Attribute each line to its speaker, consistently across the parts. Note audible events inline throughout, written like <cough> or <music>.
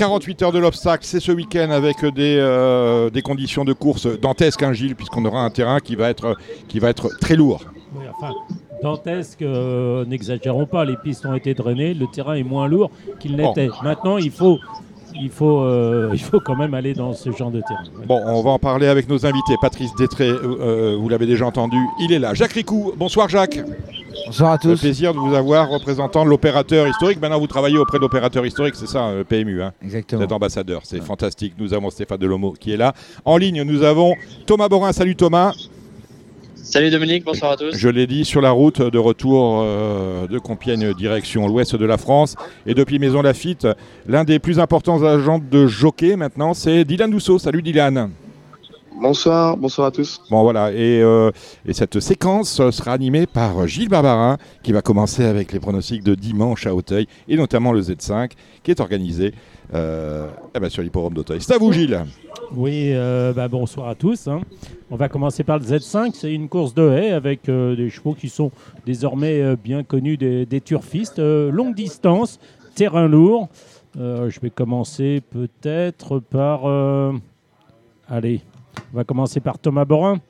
Speaker 1: 48 heures de l'obstacle, c'est ce week-end avec des, euh, des conditions de course dantesques, hein, Gilles, puisqu'on aura un terrain qui va être, qui va être très lourd.
Speaker 2: Oui, enfin, dantesque, euh, n'exagérons pas, les pistes ont été drainées, le terrain est moins lourd qu'il n'était. Maintenant, il faut, il, faut, euh, il faut quand même aller dans ce genre de terrain. Oui.
Speaker 1: Bon, on va en parler avec nos invités. Patrice Détré, euh, vous l'avez déjà entendu, il est là. Jacques Ricou, bonsoir Jacques.
Speaker 3: Bonsoir à
Speaker 1: Le
Speaker 3: tous.
Speaker 1: plaisir de vous avoir représentant de l'opérateur historique. Maintenant, vous travaillez auprès de l'opérateur historique, c'est ça, euh, PMU. Hein Vous
Speaker 3: Exactement.
Speaker 1: êtes ambassadeur, c'est fantastique. Nous avons Stéphane Delomo qui est là. En ligne, nous avons Thomas Borin. Salut Thomas.
Speaker 4: Salut Dominique, bonsoir à tous.
Speaker 1: Je l'ai dit, sur la route de retour euh, de Compiègne, direction l'ouest de la France. Et depuis Maison Lafitte, l'un des plus importants agents de jockey maintenant, c'est Dylan Dousseau. Salut Dylan.
Speaker 5: Bonsoir, bonsoir à tous.
Speaker 1: Bon voilà, et, euh, et cette séquence sera animée par Gilles Barbarin, qui va commencer avec les pronostics de dimanche à Auteuil, et notamment le Z5, qui est organisé euh, eh ben, sur l'hippodrome d'Auteuil. C'est à vous Gilles.
Speaker 2: Oui, euh, bah, bonsoir à tous. hein. On va commencer par le Z5. C'est une course de haie avec euh, des chevaux qui sont désormais euh, bien connus des, des turfistes. Euh, longue distance, terrain lourd. Euh, je vais commencer peut-être par. euh, allez, on va commencer par Thomas Borin.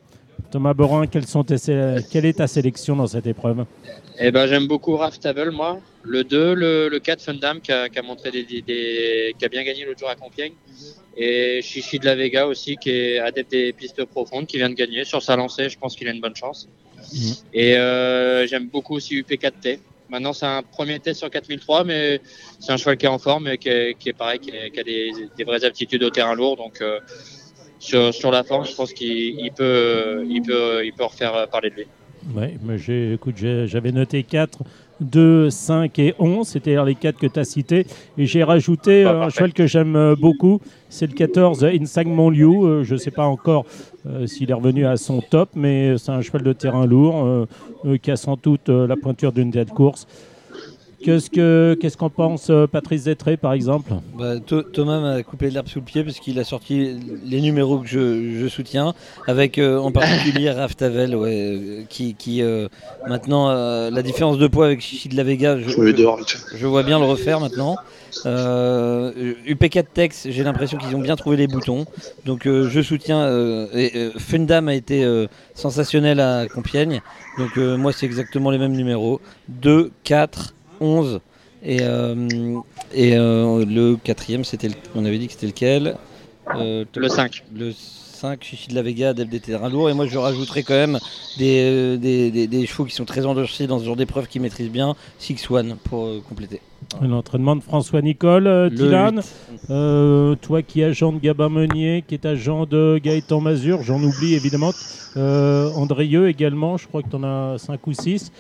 Speaker 2: Thomas Borin, quelles sont tes quelle est ta sélection dans cette épreuve?
Speaker 4: Eh ben, j'aime beaucoup Raftable, moi. Le 2, le, le 4, Fundam, qui a, qui a montré des, des- des- qui a bien gagné l'autre jour à Compiègne. Et Chichi de la Vega aussi, qui est adepte des pistes profondes, qui vient de gagner. Sur sa lancée, je pense qu'il a une bonne chance.
Speaker 2: Mhm.
Speaker 4: Et euh, j'aime beaucoup aussi UP4T. Maintenant, c'est un premier test sur 4003, mais c'est un cheval qui est en forme et qui est, qui est pareil, qui, est- qui a des, des vraies aptitudes au terrain lourd. Donc, euh, sur, sur la forme, je pense qu'il il peut, il peut, il peut refaire parler de lui.
Speaker 2: Oui, mais j'ai, écoute, j'avais noté 4, 2, 5 et 11, c'est-à-dire les 4 que tu as cités. Et j'ai rajouté
Speaker 4: Ah,
Speaker 2: euh, un cheval que j'aime euh, beaucoup, c'est le 14 Insang Monliu. Euh, je ne sais pas encore euh, s'il est revenu à son top, mais c'est un cheval de terrain lourd euh, euh, qui a sans doute euh, la pointure d'une tête course. Qu'est-ce, que, qu'est-ce qu'en pense euh, Patrice Zétré, par exemple?
Speaker 3: Bah, Tho- Thomas m'a coupé l'herbe sous le pied parce qu'il a sorti les numéros que je, je soutiens, avec euh, en particulier <laughs> Raftavel, ouais, euh, qui, qui euh, maintenant, euh, la différence de poids avec Chichi de la Vega, je, vois bien le refaire maintenant. Euh, UP4 Tex, j'ai l'impression qu'ils ont bien trouvé les boutons. Donc euh, je soutiens. euh, et, euh, Fundam a été euh, sensationnel à Compiègne. Donc euh, moi c'est exactement les mêmes numéros. 2, 4, 11. Et, euh, et euh, le quatrième, c'était le- on avait dit que c'était lequel? Euh,
Speaker 4: Le 5.
Speaker 3: Le 5, Chichi de la Vega, Adepte des terrains lourds. Et moi je rajouterais quand même des, euh, des, des- des chevaux qui sont très endurcis dans ce genre d'épreuve qui maîtrisent bien. 6-1 pour euh, compléter.
Speaker 2: L'entraînement de François Nicole, euh, Dylan. Euh, toi qui es agent de Gabin Meunier, qui est agent de Gaëtan Mazur, j'en oublie évidemment. Euh, Andrieux également, je crois que tu en as 5 ou 6.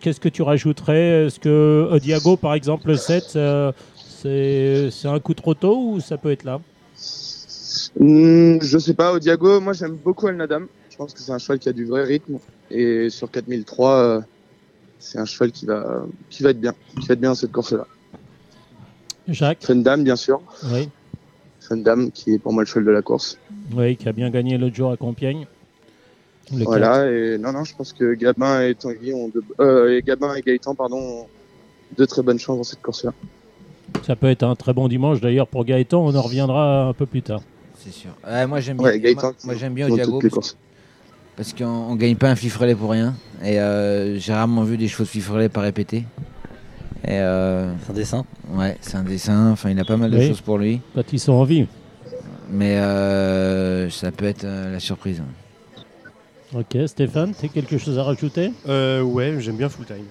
Speaker 2: Qu'est-ce que tu rajouterais? Est-ce que Odiago, par exemple, le 7, euh, c'est c'est un coup trop tôt ou ça peut être là?
Speaker 5: Hmm, je sais pas, au Diago, moi j'aime beaucoup El Nadam. Je pense que c'est un cheval qui a du vrai rythme. Et sur 4003, euh, c'est un cheval qui va, qui va être bien. Qui va être bien dans cette course-là.
Speaker 2: Jacques
Speaker 5: Fundam, bien sûr.
Speaker 2: Oui,
Speaker 5: Fundam, qui est pour moi le cheval de la course.
Speaker 2: oui, qui a bien gagné l'autre jour à Compiègne. Le
Speaker 5: voilà, et non, non, je pense que Gabin et Tanguy ont de, euh, et Gabin et Gaëtan, pardon, ont de très bonnes chances dans cette course-là.
Speaker 2: Ça peut être un très bon dimanche d'ailleurs pour Gaëtan, on en reviendra un peu plus tard.
Speaker 6: C'est sûr. Moi j'aime bien,
Speaker 5: Ouais,
Speaker 6: moi, moi, j'aime bien
Speaker 5: toutes les
Speaker 6: parce, parce qu'on on gagne pas un fifrelet pour rien. Et euh, j'ai rarement vu des chevaux de fifrelet pas répéter. Et euh,
Speaker 3: C'est un dessin.
Speaker 6: ouais, c'est un dessin. Enfin, il a pas mal de choses pour lui.
Speaker 2: Quand ils sont en vie.
Speaker 6: Mais euh, ça peut être euh, la surprise.
Speaker 2: Ok, Stéphane, tu as quelque chose à rajouter?
Speaker 7: Euh, ouais, j'aime bien full time.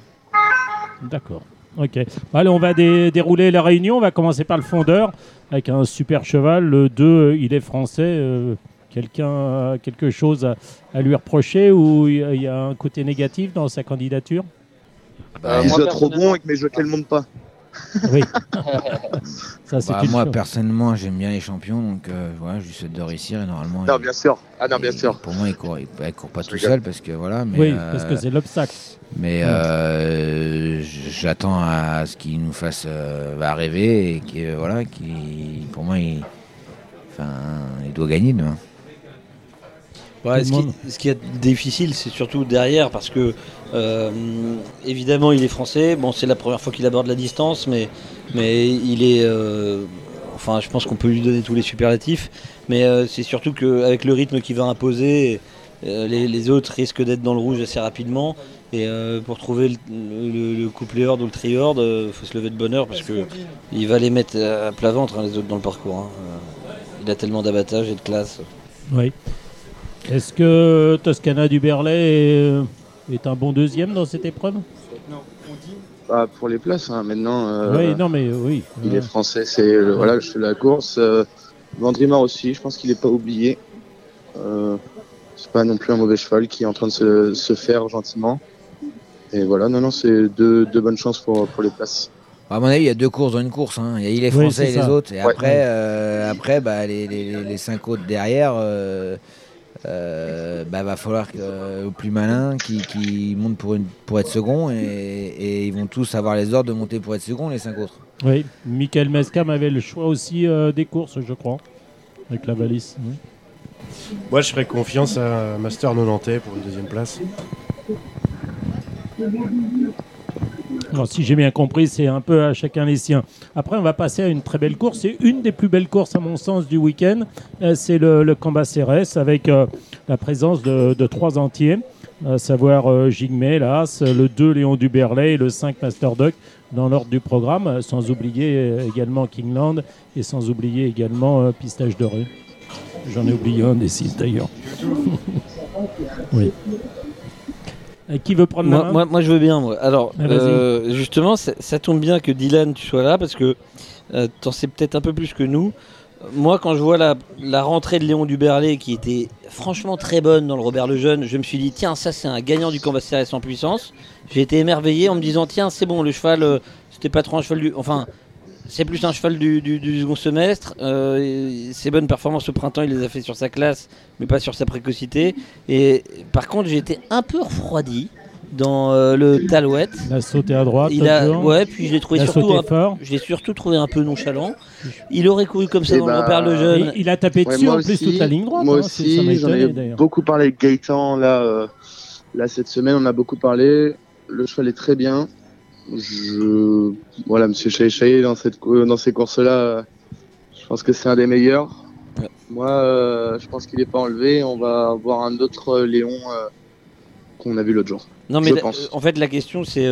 Speaker 2: D'accord. Ok. Allez, on va dé- dérouler la réunion. On va commencer par le fondeur avec un super cheval. Le 2, euh, il est français. euh, Quelqu'un a quelque chose à, à lui reprocher ou il y a- il y a un côté négatif dans sa candidature?
Speaker 4: Euh,
Speaker 5: Qu'il
Speaker 4: moi,
Speaker 5: soit trop bon et que mes jockeys ne montent pas. <laughs>
Speaker 2: Oui. <laughs> Ça,
Speaker 6: Bah, moi
Speaker 2: chose.
Speaker 6: personnellement, j'aime bien les champions, donc euh, voilà, je lui souhaite de réussir et normalement.
Speaker 5: Non,
Speaker 6: il-
Speaker 5: bien sûr. Ah non, bien
Speaker 6: il-
Speaker 5: sûr.
Speaker 6: Pour moi, il court, il, il court pas tout seul parce que voilà. Mais,
Speaker 2: Oui,
Speaker 6: euh,
Speaker 2: parce que c'est l'obstacle.
Speaker 6: Mais euh, j'attends à ce qu'il nous fasse euh, bah, rêver et que voilà, qui pour moi, il, enfin, il doit gagner demain.
Speaker 3: Ouais, ce, qui,
Speaker 2: monde.
Speaker 3: ce qui est difficile, c'est surtout derrière, parce que euh, évidemment, il est français. Bon, c'est la première fois qu'il aborde la distance, mais, mais il est euh, enfin, je pense qu'on peut lui donner tous les superlatifs, mais euh, c'est surtout qu'avec le rythme qu'il va imposer, les, les autres risquent d'être dans le rouge assez rapidement. Et pour trouver le, le, le couplet horde ou le tri-horde, il faut se lever de bonne heure parce que il va les mettre à plat ventre, hein, les autres dans le parcours. hein. Il a tellement d'abattage et de classe.
Speaker 2: Oui. Est-ce que Toscana du Berlay est, est un bon deuxième dans cette épreuve
Speaker 5: Bah, pour les places, hein, maintenant. euh,
Speaker 2: Oui, non, mais oui.
Speaker 5: Il est français, c'est le- voilà, je fais la course. Euh, Vandrimar aussi, je pense qu'il n'est pas oublié. Euh, c'est pas non plus un mauvais cheval qui est en train de se, se faire gentiment. Et voilà, non, non, c'est deux, deux bonnes chances pour, pour les places.
Speaker 6: À mon avis, il y a deux courses dans une course. hein. Il y a les
Speaker 2: Oui,
Speaker 6: Français et les
Speaker 2: ça.
Speaker 6: autres. Et
Speaker 5: Ouais.
Speaker 6: après, euh, après bah, les, les, les cinq autres derrière, euh, euh, bah, va falloir que, euh, au plus malin qui, qui monte pour, une, pour être second. Et, et ils vont tous avoir les ordres de monter pour être second, les cinq autres.
Speaker 2: Oui, Michael Mescam avait le choix aussi euh, des courses, je crois, avec la valise. oui.
Speaker 7: Moi, je ferais confiance à Master Nonantais pour une deuxième place.
Speaker 2: Si j'ai bien compris, c'est un peu à chacun les siens. Après, on va passer à une très belle course. C'est une des plus belles courses, à mon sens, du week-end. Euh, c'est le, le Cambacérès avec euh, la présence de, trois entiers, à savoir euh, Jigme, l'As, le 2 Léon Duberlay et le 5 Master Duck dans l'ordre du programme, euh, sans oublier également Kingland et sans oublier également euh, Pistage de rue. J'en ai oublié un des six d'ailleurs. <laughs> oui. Euh, qui veut prendre la
Speaker 3: Moi,
Speaker 2: main
Speaker 3: moi, moi, je veux bien. Moi. Alors,
Speaker 2: Ah,
Speaker 3: euh, justement, ça, ça tombe bien que Dylan, tu sois là parce que euh, t'en sais peut-être un peu plus que nous. Moi, quand je vois la, la rentrée de Léon Duberlé qui était franchement très bonne dans le Robert le Jeune, je me suis dit, tiens, ça c'est un gagnant du combat CRS en puissance. J'ai été émerveillé en me disant, tiens, c'est bon, le cheval, euh, c'était pas trop un cheval du. Enfin, c'est plus un cheval du, du- du second semestre. Euh, et ses bonnes performances au printemps, il les a fait sur sa classe, mais pas sur sa précocité. Et par contre, j'ai été un peu refroidi dans euh, le Talouette.
Speaker 2: Il a sauté à droite.
Speaker 3: Il a,
Speaker 2: Jean.
Speaker 3: ouais, puis je l'ai trouvé
Speaker 2: il a
Speaker 3: surtout,
Speaker 2: sauté
Speaker 3: un-
Speaker 2: fort.
Speaker 3: je l'ai surtout trouvé un peu nonchalant. Il aurait couru comme ça
Speaker 5: Eh
Speaker 3: dans
Speaker 5: bah,
Speaker 3: le Robert le
Speaker 2: Et
Speaker 3: Jeune.
Speaker 2: il a tapé
Speaker 5: Ouais,
Speaker 2: dessus en plus
Speaker 5: aussi,
Speaker 2: toute la ligne droite.
Speaker 5: Moi
Speaker 2: hein, c'est- ça m'a
Speaker 5: aussi, j'en ai beaucoup parlé avec Gaëtan là, euh, là cette semaine, on a beaucoup parlé. Le cheval est très bien. Je, voilà, Monsieur Chaïchaï dans cette dans ces courses-là, euh, je pense que c'est un des meilleurs.
Speaker 3: Ouais.
Speaker 5: Moi, euh, je pense qu'il n'est pas enlevé. On va voir un autre euh, Léon euh, qu'on a vu l'autre jour.
Speaker 3: Non, mais la-
Speaker 5: pense.
Speaker 3: en fait, la question, c'est.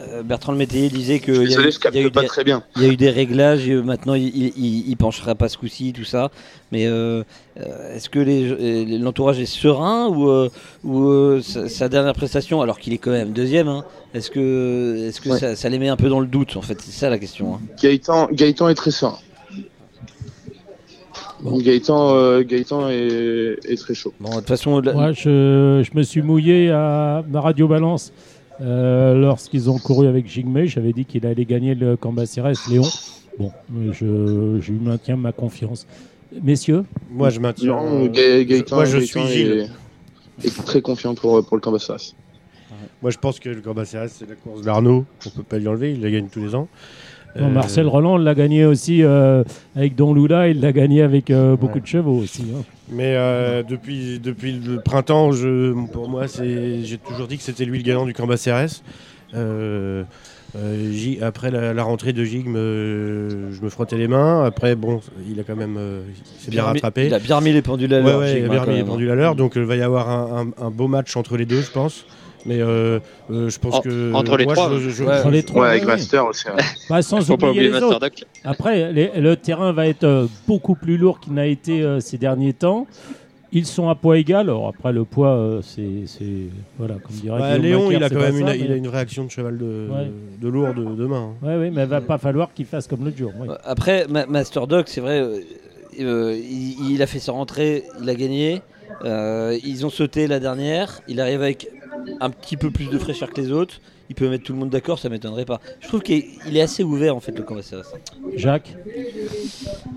Speaker 3: Euh, Bertrand Le Métayer disait qu'il y, a eu-
Speaker 5: Désolé, je
Speaker 3: il y a eu
Speaker 5: pas
Speaker 3: des-
Speaker 5: très bien.
Speaker 3: il y a eu des réglages et euh, maintenant il, il, il- il penchera pas ce coup-ci, tout ça. Mais euh, est-ce que l'entourage est serein ou, euh, ou sa, sa dernière prestation, alors qu'il est quand même deuxième, hein, est-ce que, que
Speaker 5: Ouais.
Speaker 3: ça, ça les met un peu dans le doute En fait, c'est ça la question. hein.
Speaker 5: Gaëtan, Gaëtan est très serein. Gaëtan, euh, Gaëtan est, est très chaud.
Speaker 3: Bon, de toute façon, la-
Speaker 2: Moi, je, je me suis mouillé à ma Radio Balance euh, lorsqu'ils ont couru avec Jigme. J'avais dit qu'il allait gagner le Cambacérès Léon. Bon, euh, je, je lui maintiens ma confiance. Messieurs,
Speaker 7: Moi, je maintiens.
Speaker 5: Non,
Speaker 7: euh,
Speaker 5: Ga- Gaëtan,
Speaker 7: moi, je
Speaker 5: Gaëtan
Speaker 7: suis Gilles.
Speaker 5: est très confiant pour, pour le Cambassaras.
Speaker 7: Moi, je pense que le Cambacérès, c'est la course d'Arnaud. On peut pas lui enlever. Il la gagne tous les ans.
Speaker 2: Bon,
Speaker 7: Euh,
Speaker 2: Marcel Roland l'a gagné aussi euh, avec Don Lula. Il l'a gagné avec euh, beaucoup
Speaker 7: Ouais.
Speaker 2: de chevaux aussi. hein.
Speaker 7: Mais euh, depuis, depuis le printemps, je, pour moi, j'ai toujours dit que c'était lui le gagnant du Cambacérès. Euh, euh, J- après la, la rentrée de Gigme, euh, je me frottais les mains. Après, bon, il a quand même, euh, s'est bien rattrapé.
Speaker 3: Il a bien remis les pendules à l'heure.
Speaker 7: ouais, il a
Speaker 3: hein,
Speaker 7: bien remis les
Speaker 3: même.
Speaker 7: pendules à l'heure. Donc, il va y avoir un, un- un beau match entre les deux, je pense. Mais euh, euh, je pense
Speaker 4: En-
Speaker 7: que
Speaker 4: entre les
Speaker 7: moi,
Speaker 4: trois,
Speaker 7: je- je-
Speaker 3: ouais.
Speaker 2: Entre les trois,
Speaker 5: Ouais, avec
Speaker 2: oui.
Speaker 5: Master aussi. ouais.
Speaker 2: Bah, sans oublier
Speaker 4: oublier
Speaker 2: les
Speaker 4: Master
Speaker 2: autres.
Speaker 4: Duck.
Speaker 2: Après, les- le terrain va être euh, beaucoup plus lourd qu'il n'a été euh, ces derniers temps. Ils sont à poids égal. Alors après, le poids, euh, c'est, c'est- voilà, comme dirait Guillaume
Speaker 7: Léon,
Speaker 2: Macaire,
Speaker 7: il a quand même une, il a une réaction de cheval de,
Speaker 2: Ouais.
Speaker 7: de lourd de, demain.
Speaker 2: Ouais, oui, mais il va pas falloir qu'il fasse comme l'autre jour. oui.
Speaker 3: Après, Ma- Master Dog, c'est vrai, euh, il, il a fait sa rentrée, il a gagné. Euh, ils ont sauté la dernière. Il arrive avec un petit peu plus de fraîcheur que les autres. Il peut mettre tout le monde d'accord, ça m'étonnerait pas. Je trouve qu'il il est assez ouvert en fait le combat CRS.
Speaker 2: Jacques,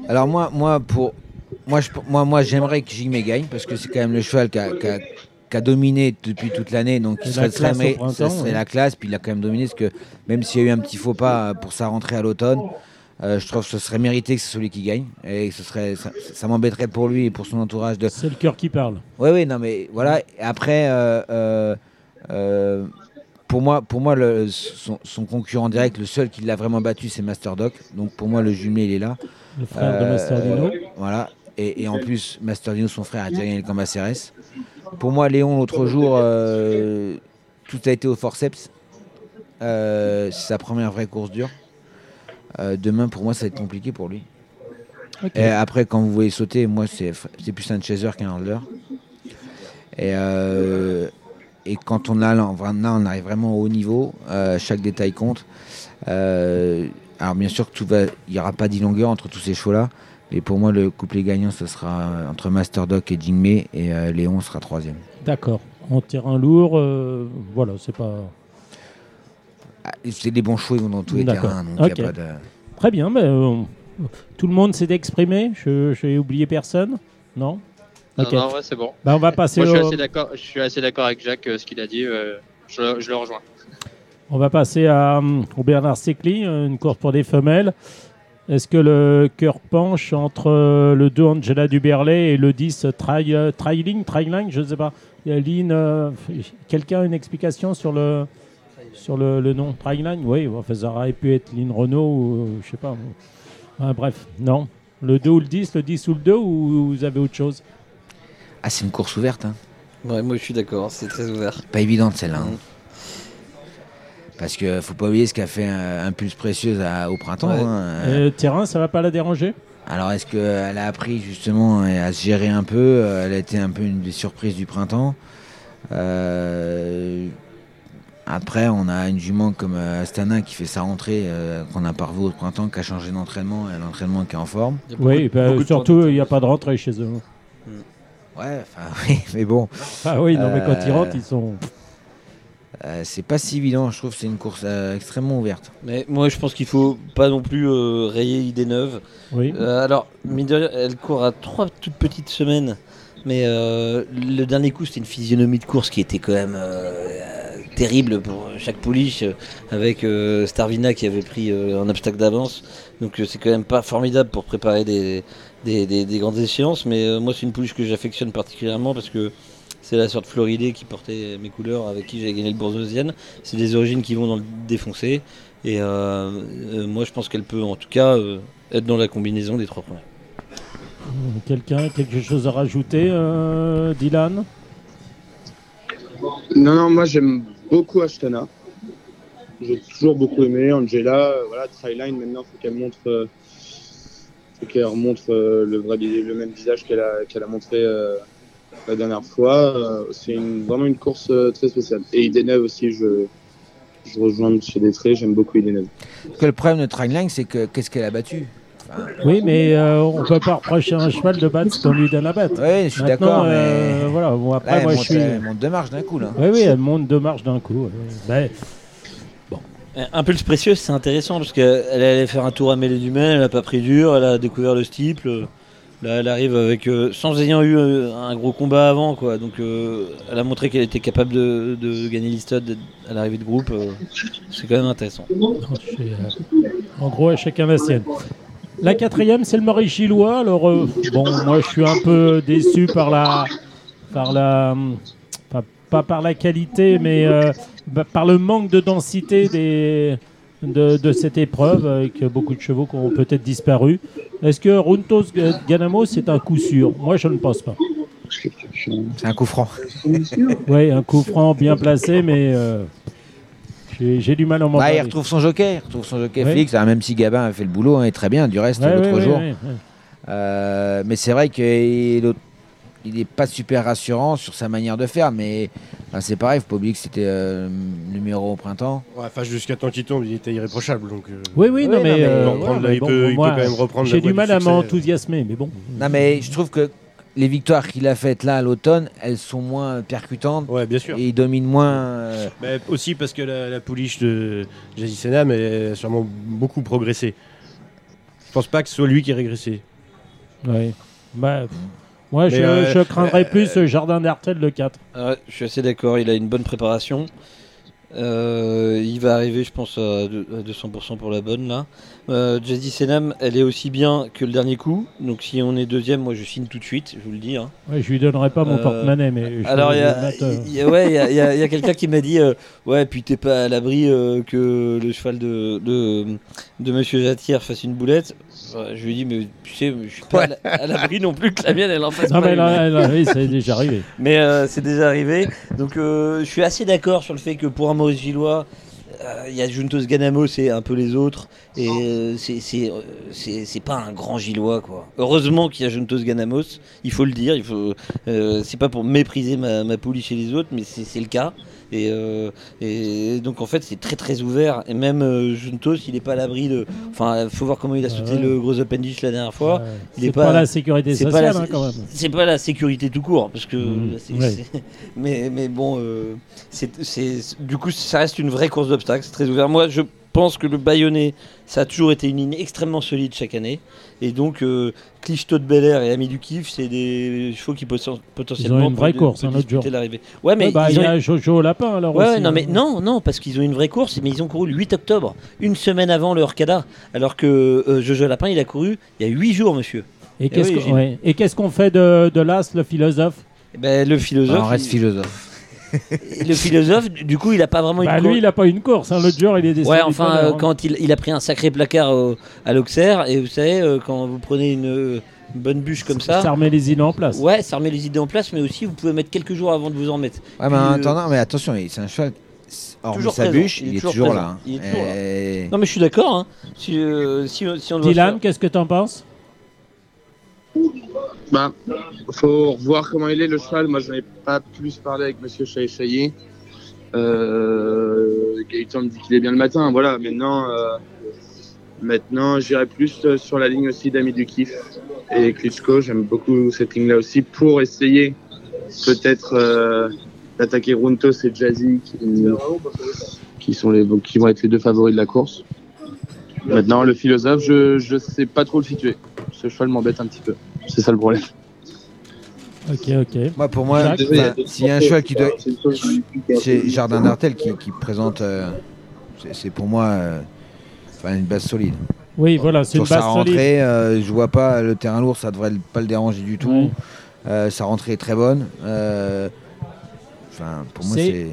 Speaker 6: Alors moi, moi, pour, moi, je, moi, moi j'aimerais que Jigme gagne parce que c'est quand même le cheval qui a, qui a- qui a dominé depuis toute l'année. Donc
Speaker 2: Et
Speaker 6: ce
Speaker 2: la
Speaker 6: serait, serait- ça serait
Speaker 2: ouais.
Speaker 6: la classe. Puis il a quand même dominé parce que même s'il y a eu un petit faux pas euh, pour sa rentrée à l'automne, euh, je trouve que ce serait mérité que c'est celui qui gagne. Et ce serait, ça, ça m'embêterait pour lui et pour son entourage de,
Speaker 2: c'est le cœur qui parle.
Speaker 6: Oui, oui, non, mais voilà. Après, euh, euh, euh, pour moi, pour moi le- son, son concurrent direct, le seul qui l'a vraiment battu, c'est Master Doc. Donc pour moi, le jumelé, il est là.
Speaker 2: Le frère de
Speaker 6: Euh,
Speaker 2: Master Dino.
Speaker 6: Voilà. Et, et en plus, Master Dino, son frère, a déjà gagné le combat CRS. Pour moi, Léon, l'autre jour, euh, tout a été au forceps. Euh, c'est sa première vraie course dure. Euh, demain, pour moi, ça va être compliqué pour lui. Et après, quand vous voyez sauter, moi, c'est c'est plus un chaser qu'un handler. Et, euh, et quand on a, là, on arrive vraiment au haut niveau, euh, chaque détail compte. Euh, alors bien sûr que tout va, il n'y aura pas d'ilongueur entre tous ces chevaux-là. Et pour moi, le couplet gagnant, ce sera entre Master Doc et Jingmei, et euh, Léon sera troisième.
Speaker 2: D'accord. En terrain lourd, euh, voilà, c'est pas.
Speaker 6: Ah, c'est des bons chevaux, ils vont dans tous les terrains, donc y a pas de...
Speaker 2: Très bien, mais euh, tout le monde s'est exprimé. Je j'ai oublié personne Non?
Speaker 4: Non,
Speaker 2: Ok.
Speaker 4: non, ouais, c'est bon.
Speaker 2: Bah, on va passer
Speaker 4: Moi, je suis
Speaker 2: au-
Speaker 4: assez d'accord. Je suis assez d'accord avec Jacques, euh, ce qu'il a dit. euh, je, le- je le rejoins.
Speaker 2: On va passer à, hum, au Bernard Secli, euh, une course pour des femelles. Est-ce que le cœur penche entre euh, le 2 Angela Duberlet et le 10 Try, euh, Tryling, je ne sais pas. Lynn, euh, quelqu'un a une explication sur le, sur le, le nom Tryling Oui, enfin, ça aurait pu être Lynn Renault ou euh, je sais pas. Ah, bref, non. Le 2 ou le 10, le 10 ou le 2 ou vous avez autre chose?
Speaker 6: Ah, c'est une course ouverte, hein.
Speaker 3: Ouais, moi je suis d'accord, c'est très ouvert.
Speaker 6: pas évidente celle-là. hein.
Speaker 3: Mm.
Speaker 6: Parce que faut pas oublier ce qu'a fait un, Impulse Précieuse à- au printemps.
Speaker 3: Ouais.
Speaker 6: hein.
Speaker 2: Euh, Terrain, ça va pas la déranger?
Speaker 6: Alors est-ce qu'elle a appris justement à se gérer un peu euh, Elle a été un peu une des surprises du printemps. Euh, Après, on a une jument comme euh, Astana qui fait sa rentrée, euh, qu'on a pas revu au printemps, qui a changé d'entraînement et l'entraînement qui est en forme.
Speaker 2: Oui, bah, surtout, il n'y a pas de rentrée chez eux.
Speaker 6: Ouais, enfin <laughs> oui, mais bon,
Speaker 2: Ah oui, non, mais quand ils
Speaker 6: Euh,
Speaker 2: rentrent, ils sont.
Speaker 6: euh, c'est pas si évident. Je trouve que c'est une course euh, extrêmement ouverte.
Speaker 3: Mais moi je pense qu'il faut pas non plus euh, rayer idée neuve.
Speaker 2: Oui.
Speaker 3: Euh, alors, mine de rien, elle court à trois toutes petites semaines. Mais euh, le dernier coup, c'était une physionomie de course qui était quand même euh, terrible pour chaque pouliche, avec euh, Starvina qui avait pris euh, un obstacle d'avance. Donc euh, c'est quand même pas formidable pour préparer des, des, des- des grandes échéances. Mais euh, moi, c'est une pouliche que j'affectionne particulièrement parce que c'est la sorte Floridé qui portait mes couleurs, avec qui j'ai gagné le Bourse-Deuxième. C'est des origines qui vont dans le défoncé. Et euh, euh, moi, je pense qu'elle peut en tout cas euh, être dans la combinaison des trois premiers.
Speaker 2: Quelqu'un, quelque chose à rajouter, euh, Dylan?
Speaker 5: Non, non, moi j'aime beaucoup Ashtana. J'ai toujours beaucoup aimé Angela. Voilà, Tryline maintenant, faut qu'elle montre, euh, qu'elle remontre euh, le vrai, le même visage qu'elle a, qu'elle a montré euh, la dernière fois. Euh, c'est une- vraiment une course euh, très spéciale. Et Ideneuve aussi, je, je rejoins chez Détré, j'aime beaucoup Ideneuve.
Speaker 6: Parce que le problème de Trainline, c'est que qu'est-ce qu'elle a battu? Enfin,
Speaker 2: Oui, mais euh, on peut pas reprocher à un cheval de battre ce qu'on lui donne à battre.
Speaker 6: Oui, je suis
Speaker 2: Maintenant,
Speaker 6: d'accord,
Speaker 2: euh,
Speaker 6: mais
Speaker 2: voilà, bon,
Speaker 6: là,
Speaker 2: après,
Speaker 6: elle,
Speaker 2: moi,
Speaker 6: monte,
Speaker 2: je suis.
Speaker 6: elle monte deux marches d'un coup là.
Speaker 2: Oui, oui, elle monte deux marches d'un coup. ouais. Ben,
Speaker 3: Un pulse précieux, c'est intéressant parce qu'elle allait faire un tour à mêlée du elle n'a pas pris dur, elle a découvert le steeple. Là, elle arrive avec euh, sans ayant eu euh, un gros combat avant, quoi. Donc, euh, elle a montré qu'elle était capable de, de gagner l'Istod à l'arrivée de groupe. c'est quand même intéressant.
Speaker 2: en gros, à chacun la sienne. La quatrième, c'est le Maurice Gillois. Alors, bon, moi, je suis un peu déçu par la, par la, pas, pas par la qualité, mais par le manque de densité des, de, de cette épreuve, avec beaucoup de chevaux qui ont peut-être disparu. Est-ce que Runtos Ganamo, c'est un coup sûr? Moi, je ne pense pas.
Speaker 6: C'est un coup franc.
Speaker 2: Oui, un coup franc bien placé, mais euh, j'ai du mal à m'en
Speaker 6: Bah, il retrouve son joker, il retrouve son joker
Speaker 2: Ouais.
Speaker 6: Félix, alors, même si Gabin a fait le boulot, hein, et très bien, du reste
Speaker 2: Ouais,
Speaker 6: l'autre
Speaker 2: ouais,
Speaker 6: jour. Euh, mais c'est vrai qu'il n'est pas super rassurant sur sa manière de faire, mais c'est pareil, faut pas oublier que c'était euh, numéro au printemps.
Speaker 7: Ouais, enfin, jusqu'à temps qu'il tombe, il était irréprochable. Donc, euh,
Speaker 2: Oui, oui, non,
Speaker 6: Oui,
Speaker 2: mais,
Speaker 6: non, mais
Speaker 2: euh,
Speaker 7: il, peut
Speaker 2: ouais,
Speaker 7: reprendre,
Speaker 2: mais
Speaker 7: il
Speaker 2: bon,
Speaker 7: peut, il peut quand même reprendre
Speaker 2: J'ai du mal
Speaker 7: du
Speaker 2: à m'enthousiasmer, mais bon.
Speaker 6: Non, mais je trouve que les victoires qu'il a faites là à l'automne, elles sont moins percutantes
Speaker 7: Ouais, bien sûr.
Speaker 6: et il domine moins. euh,
Speaker 7: Mais aussi parce que la, la pouliche de Jazzy Senam a sûrement beaucoup progressé. Je pense pas que ce soit lui qui a régressé.
Speaker 2: Ouais. Bah, moi, je,
Speaker 7: euh,
Speaker 2: je craindrais
Speaker 7: euh,
Speaker 2: plus euh, Jardin d'Artel le 4.
Speaker 3: Ouais, je suis assez d'accord, il a une bonne préparation. Euh, il va arriver, je pense, à 200% pour la bonne là. Euh, Jazzy Senam, elle est aussi bien que le dernier coup. Donc si on est deuxième, moi je signe tout de suite, je vous le dis. hein.
Speaker 2: Ouais, je lui donnerai pas mon
Speaker 3: Euh,
Speaker 2: porte-monnaie, mais. je
Speaker 3: Alors il y a,
Speaker 2: mettre,
Speaker 3: il y a- ouais, il y a, il y a- il y a quelqu'un qui m'a dit euh, ouais puis t'es pas à l'abri euh, que le cheval de, de, de Monsieur Jatière fasse une boulette. Je lui ai dit mais tu sais je suis pas à la- à l'abri non plus que la mienne elle en fasse
Speaker 2: Non,
Speaker 3: pas
Speaker 2: mais là, là, oui, c'est déjà arrivé. <laughs>
Speaker 3: Mais euh, c'est déjà arrivé. Donc je suis assez d'accord sur le fait que pour un Maurice Gillois, il y a Juntos Ganamo, c'est un peu les autres. Et euh, c'est- c'est euh, c'est c'est pas un grand Gillois, quoi. Heureusement qu'il y a Juntos Ganamos, il faut le dire. Il faut, euh, c'est pas pour mépriser ma, ma pouliche chez les autres, mais c'est c'est le cas. Et, euh, et donc en fait c'est très très ouvert et même euh, Juntos il est pas à l'abri de enfin faut voir comment il a sauté
Speaker 2: Ouais.
Speaker 3: le gros open dish la dernière fois
Speaker 2: Ouais.
Speaker 3: il est
Speaker 2: C'est
Speaker 3: pas-
Speaker 2: pas, la sécurité sociale,
Speaker 3: pas la,
Speaker 2: hein, quand même.
Speaker 3: c'est pas la sécurité tout court parce que
Speaker 2: Ouais.
Speaker 3: c'est- <laughs> mais mais bon euh, c'est du coup ça reste une vraie course d'obstacles c'est très ouvert moi je pense que le Bayonnais ça a toujours été une ligne extrêmement solide chaque année et donc euh, Clichto de Bel Air et Ami du Kiff c'est des chevaux qui poten- potentiellement
Speaker 2: Ils ont une vraie course, un autre
Speaker 3: disputer
Speaker 2: jour.
Speaker 3: ouais mais
Speaker 2: Ouais, bah,
Speaker 3: ils
Speaker 2: il y
Speaker 3: ont-
Speaker 2: a Jojo Lapin alors
Speaker 3: Ouais,
Speaker 2: aussi.
Speaker 3: ouais, non,
Speaker 2: hein.
Speaker 3: mais non, non, parce qu'ils ont une vraie course, mais ils ont couru le 8 octobre, une semaine avant le Orcada, alors que euh, Jojo Lapin, il a couru il y a 8 jours, monsieur.
Speaker 2: Et qu'est-ce
Speaker 3: oui,
Speaker 2: qu'on
Speaker 3: Gilles.
Speaker 2: ouais. Et qu'est-ce qu'on fait de, de l'As, le philosophe?
Speaker 3: Eh Ben, le philosophe,
Speaker 6: on reste
Speaker 3: il-
Speaker 6: philosophe. <laughs>
Speaker 3: le philosophe, du coup, il a pas vraiment
Speaker 2: bah,
Speaker 3: une
Speaker 2: Lui,
Speaker 3: course.
Speaker 2: il a pas une course. Hein. L'autre jour, il est descendu.
Speaker 3: Ouais, enfin,
Speaker 2: heure,
Speaker 3: euh,
Speaker 2: hein.
Speaker 3: quand il, il a pris un sacré placard au- à l'Auxerre, et vous savez, euh, quand vous prenez une, euh, une bonne bûche comme ça,
Speaker 2: Ça remet les îles en place.
Speaker 3: ouais, ça remet les idées en place, mais aussi vous pouvez mettre quelques jours avant de vous en mettre.
Speaker 6: Ouais, mais en
Speaker 3: euh,
Speaker 6: attendant, mais attention, c'est un cheval. Hormis
Speaker 3: Toujours
Speaker 6: sa
Speaker 3: présent,
Speaker 6: bûche,
Speaker 3: il est
Speaker 6: il est
Speaker 3: toujours
Speaker 6: là.
Speaker 3: il est toujours là.
Speaker 6: Et-
Speaker 3: Non, mais je suis d'accord, hein. Si, euh, si, si on doit
Speaker 2: Dylan, qu'est-ce que t'en penses?
Speaker 5: Bah, faut revoir comment il est le cheval. Moi, je n'ai pas plus parlé avec Monsieur Chahi Euh, Gaëtan me dit qu'il est bien le matin. Voilà. Maintenant, euh, maintenant, j'irai plus euh, sur la ligne aussi d'Ami du Kiff et Klitschko. J'aime beaucoup cette ligne-là aussi pour essayer peut-être euh, d'attaquer Runtos et Jazzy qui, sont les qui vont être les deux favoris de la course. Maintenant, le philosophe, je je sais pas trop le situer. Ce cheval m'embête un petit peu. C'est ça le problème.
Speaker 2: Ok, ok.
Speaker 6: Moi, pour moi, s'il y a un cheval qui doit. C'est Jardin d'Artel qui, qui présente. euh, c'est- pour moi euh, une base solide.
Speaker 2: Oui, voilà, c'est une
Speaker 6: Sur sa
Speaker 2: base solide.
Speaker 6: rentrée, euh, je vois pas le terrain lourd, ça devrait pas le déranger du tout.
Speaker 2: Ouais.
Speaker 6: Euh, sa rentrée est très bonne. Euh, Enfin, pour moi,
Speaker 2: C'est-
Speaker 6: c'est.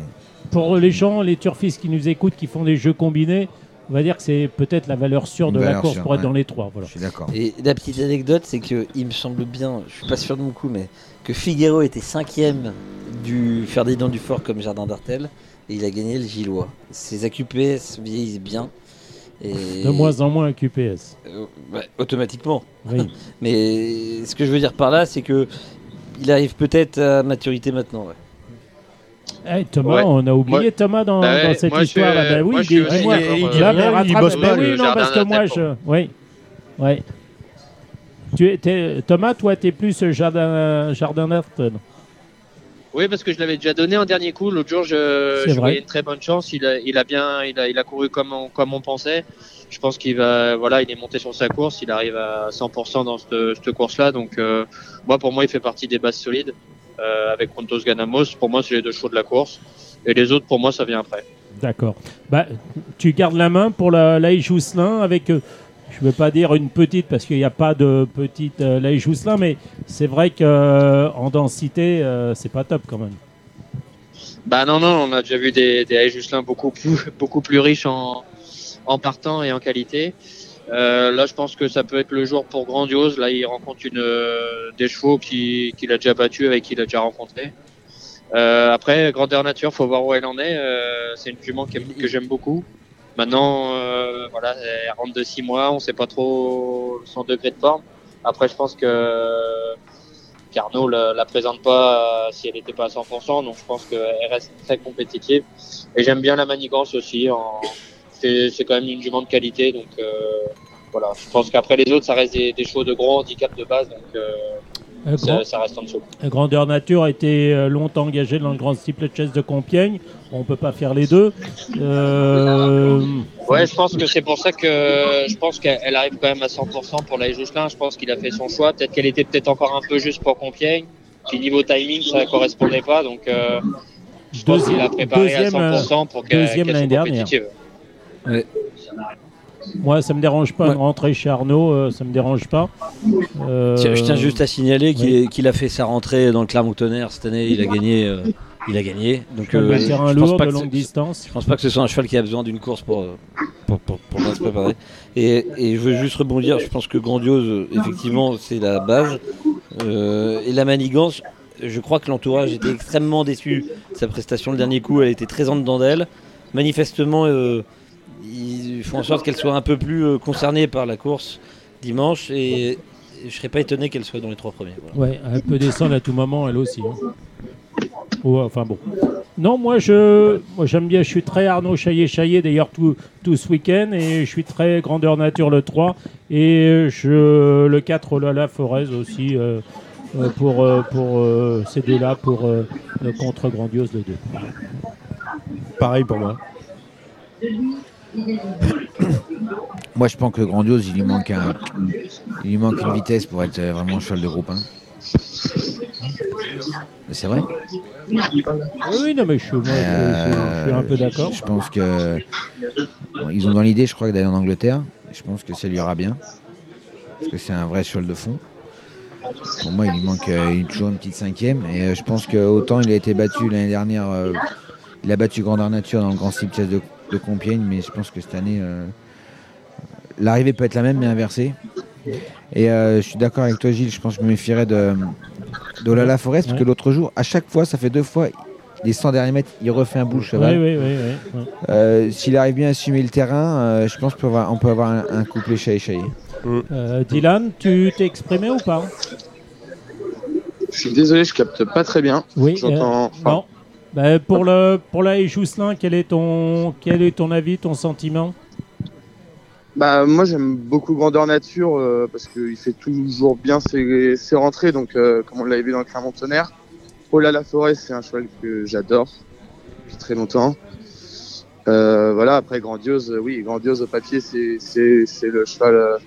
Speaker 2: Pour les gens, les turfistes qui nous écoutent, qui font des jeux combinés, on va dire que c'est peut-être la valeur sûre
Speaker 6: Une
Speaker 2: de la course
Speaker 6: sûre,
Speaker 2: pour être
Speaker 6: ouais.
Speaker 2: dans les trois. Voilà.
Speaker 6: Je suis d'accord.
Speaker 3: Et la petite anecdote, c'est que il me semble bien, je suis pas sûr de mon coup, mais que Figuero était cinquième du Ferdinand Dufort comme Jardin d'Artel et il a gagné le Gillois. Ses AQPS vieillissent bien. Et <laughs>
Speaker 2: De moins en moins un QPS.
Speaker 3: Euh, automatiquement.
Speaker 2: Oui. <laughs>
Speaker 3: Mais ce que je veux dire par là, c'est que il arrive peut-être à maturité maintenant. ouais.
Speaker 2: Thomas,
Speaker 4: Ouais.
Speaker 2: on a oublié
Speaker 4: Moi-
Speaker 2: Thomas dans,
Speaker 4: Bah
Speaker 2: dans cette
Speaker 4: moi,
Speaker 2: histoire. là. Ben oui,
Speaker 4: moi, je suis
Speaker 2: dis-
Speaker 4: aussi
Speaker 2: dis-moi.
Speaker 4: d'accord,
Speaker 7: il
Speaker 4: euh,
Speaker 7: dit
Speaker 2: Là, mais
Speaker 7: rien, il
Speaker 2: rattrape-
Speaker 7: bosse pas,
Speaker 2: oui,
Speaker 4: le
Speaker 2: non, parce que
Speaker 4: jardin
Speaker 2: moi, je. Oui. Ouais. Tu es, Thomas, toi, tu es plus euh, jardin, jardin d'Artel.
Speaker 4: Oui, parce que je l'avais déjà donné en dernier coup. L'autre jour, je,
Speaker 2: C'est
Speaker 4: je
Speaker 2: vrai.
Speaker 4: voyais une très bonne chance. Il a, il a bien, il a, il a couru comme on, comme on pensait. Je pense qu'il va, voilà, il est monté sur sa course. Il arrive à 100% dans cette, cette course-là. Donc, euh, moi, pour moi, il fait partie des bases solides euh, avec Rontos Ganamos. Pour moi, c'est les deux chevaux de la course. Et les autres, pour moi, ça vient après.
Speaker 2: D'accord. Bah, tu gardes la main pour la Jousselin avec, euh, je ne veux pas dire une petite parce qu'il n'y a pas de petite euh, Jousselin, mais c'est vrai qu'en densité, euh, c'est pas top quand même.
Speaker 4: Bah non, non, on a déjà vu des, des Juscelin beaucoup plus, <laughs> beaucoup plus riches en, en partant et en qualité. Euh, là, je pense que ça peut être le jour pour Grandiose. Là, il rencontre une, euh, des chevaux qui- qu'il a déjà battu, avec qui il a déjà rencontré. Euh, après, Grandeur Nature, faut voir où elle en est. Euh, c'est une jument qui- que j'aime beaucoup. Maintenant, euh, voilà, elle rentre de six mois, on sait pas trop son degré de forme. Après, je pense que Carnot la, la présente pas si elle n'était pas à 100%, donc je pense qu'elle reste très compétitive. Et j'aime bien la manigance aussi. En... C'est quand même une jument de qualité, donc euh, voilà. Je pense qu'après les autres, ça reste des, des chevaux de gros handicap de base, donc euh, ça, reste en dessous.
Speaker 2: Grandeur Nature a été euh, longtemps engagé dans le Grand Steeple Chess de Compiègne. On peut pas faire les deux. Euh,
Speaker 4: Ouais, je pense que c'est pour ça que je pense qu'elle elle arrive quand même à 100% pour la Jocelyn. Je pense qu'il a fait son choix. Peut-être qu'elle était peut-être encore un peu juste pour Compiègne. Puis niveau timing, ça correspondait pas. Donc euh, Je pense qu'il a
Speaker 2: Deuxième-
Speaker 4: préparé à
Speaker 2: deuxième,
Speaker 4: 100% pour qu'elle
Speaker 2: l'année
Speaker 4: soit
Speaker 2: dernière.
Speaker 4: Compétitive.
Speaker 2: Moi, ça me dérange pas
Speaker 3: Ouais.
Speaker 2: de rentrer chez Arnaud, euh, ça me dérange pas. Euh,
Speaker 3: Tiens, Je tiens juste à signaler qu'il
Speaker 2: oui.
Speaker 3: a fait sa rentrée dans le Clermont-Tonnerre cette année. Il a gagné. euh, il a gagné. Donc, euh,
Speaker 2: terrain
Speaker 3: je pense
Speaker 2: lourd
Speaker 3: pas
Speaker 2: de longue distance.
Speaker 3: Je pense pas que ce soit un cheval qui a besoin d'une course pour, pour, pour, se préparer. Et, et je veux juste rebondir, je pense que Grandiose, effectivement, c'est la base. Et la manigance, je crois que l'entourage était extrêmement déçu sa prestation le dernier coup, elle était très en dedans d'elle. Manifestement, ils font en sorte qu'elle soit un peu plus euh, concernée par la course dimanche et, je serais pas étonné qu'elle soit dans les trois premiers. voilà.
Speaker 2: Ouais, elle peut descendre à tout moment, elle aussi. hein. Ouais, enfin bon. Non, moi je, moi j'aime bien. Je suis très Arnaud Chaillet Chaillet d'ailleurs tout, tout ce week-end et je suis très grandeur nature le 3 et je le 4 Olala Forez aussi euh, euh, pour euh, pour euh, ces deux-là pour euh, euh, contre Grandiose le 2.
Speaker 7: Pareil pour moi. <coughs>
Speaker 6: Moi, je pense que Grandiose, il lui manque, un, il lui manque une vitesse pour être euh, vraiment cheval de groupe 1. Mais C'est vrai.
Speaker 2: Oui, non mais je suis, moi, je- je- je suis un peu d'accord.
Speaker 6: Je pense que bon, ils ont dans l'idée, je crois, d'aller en Angleterre. Je pense que ça lui ira bien. Parce que c'est un vrai cheval de fond. Pour moi, il lui manque euh, une- toujours une petite cinquième. Et euh, je pense que autant il a été battu l'année dernière, euh, il a battu Grandeur Nature dans le Grand Style de, de Compiègne, mais je pense que cette année, euh, l'arrivée peut être la même, mais inversée. Et euh, je suis d'accord avec toi, Gilles. Je pense que je me méfierais de d'Olala Forest, parce que l'autre jour, à chaque fois, ça fait deux fois, les 100 derniers mètres, il refait un bout le
Speaker 2: Oui,
Speaker 6: cheval.
Speaker 2: oui, oui, oui, oui.
Speaker 6: Euh, S'il arrive bien à assumer le terrain, euh, je pense qu'on peut avoir, on peut avoir un, un couplet chaillé
Speaker 2: Euh, Dylan, tu t'es exprimé ou pas?
Speaker 5: Je suis désolé, je capte pas très bien.
Speaker 2: Oui.
Speaker 5: J'entends.
Speaker 2: euh,
Speaker 5: enfin,
Speaker 2: non. Bah, pour le pour la Jousselin, quel est ton quel est ton avis, ton sentiment?
Speaker 5: Bah, moi, j'aime beaucoup Grandeur Nature euh, parce qu'il fait toujours bien ses, ses rentrées. Donc, euh, comme on l'avait vu dans le Clermont-Tonnerre. Paula La Forêt, c'est un cheval que j'adore depuis très longtemps. Euh, voilà, après Grandiose, oui, Grandiose au papier, c'est le cheval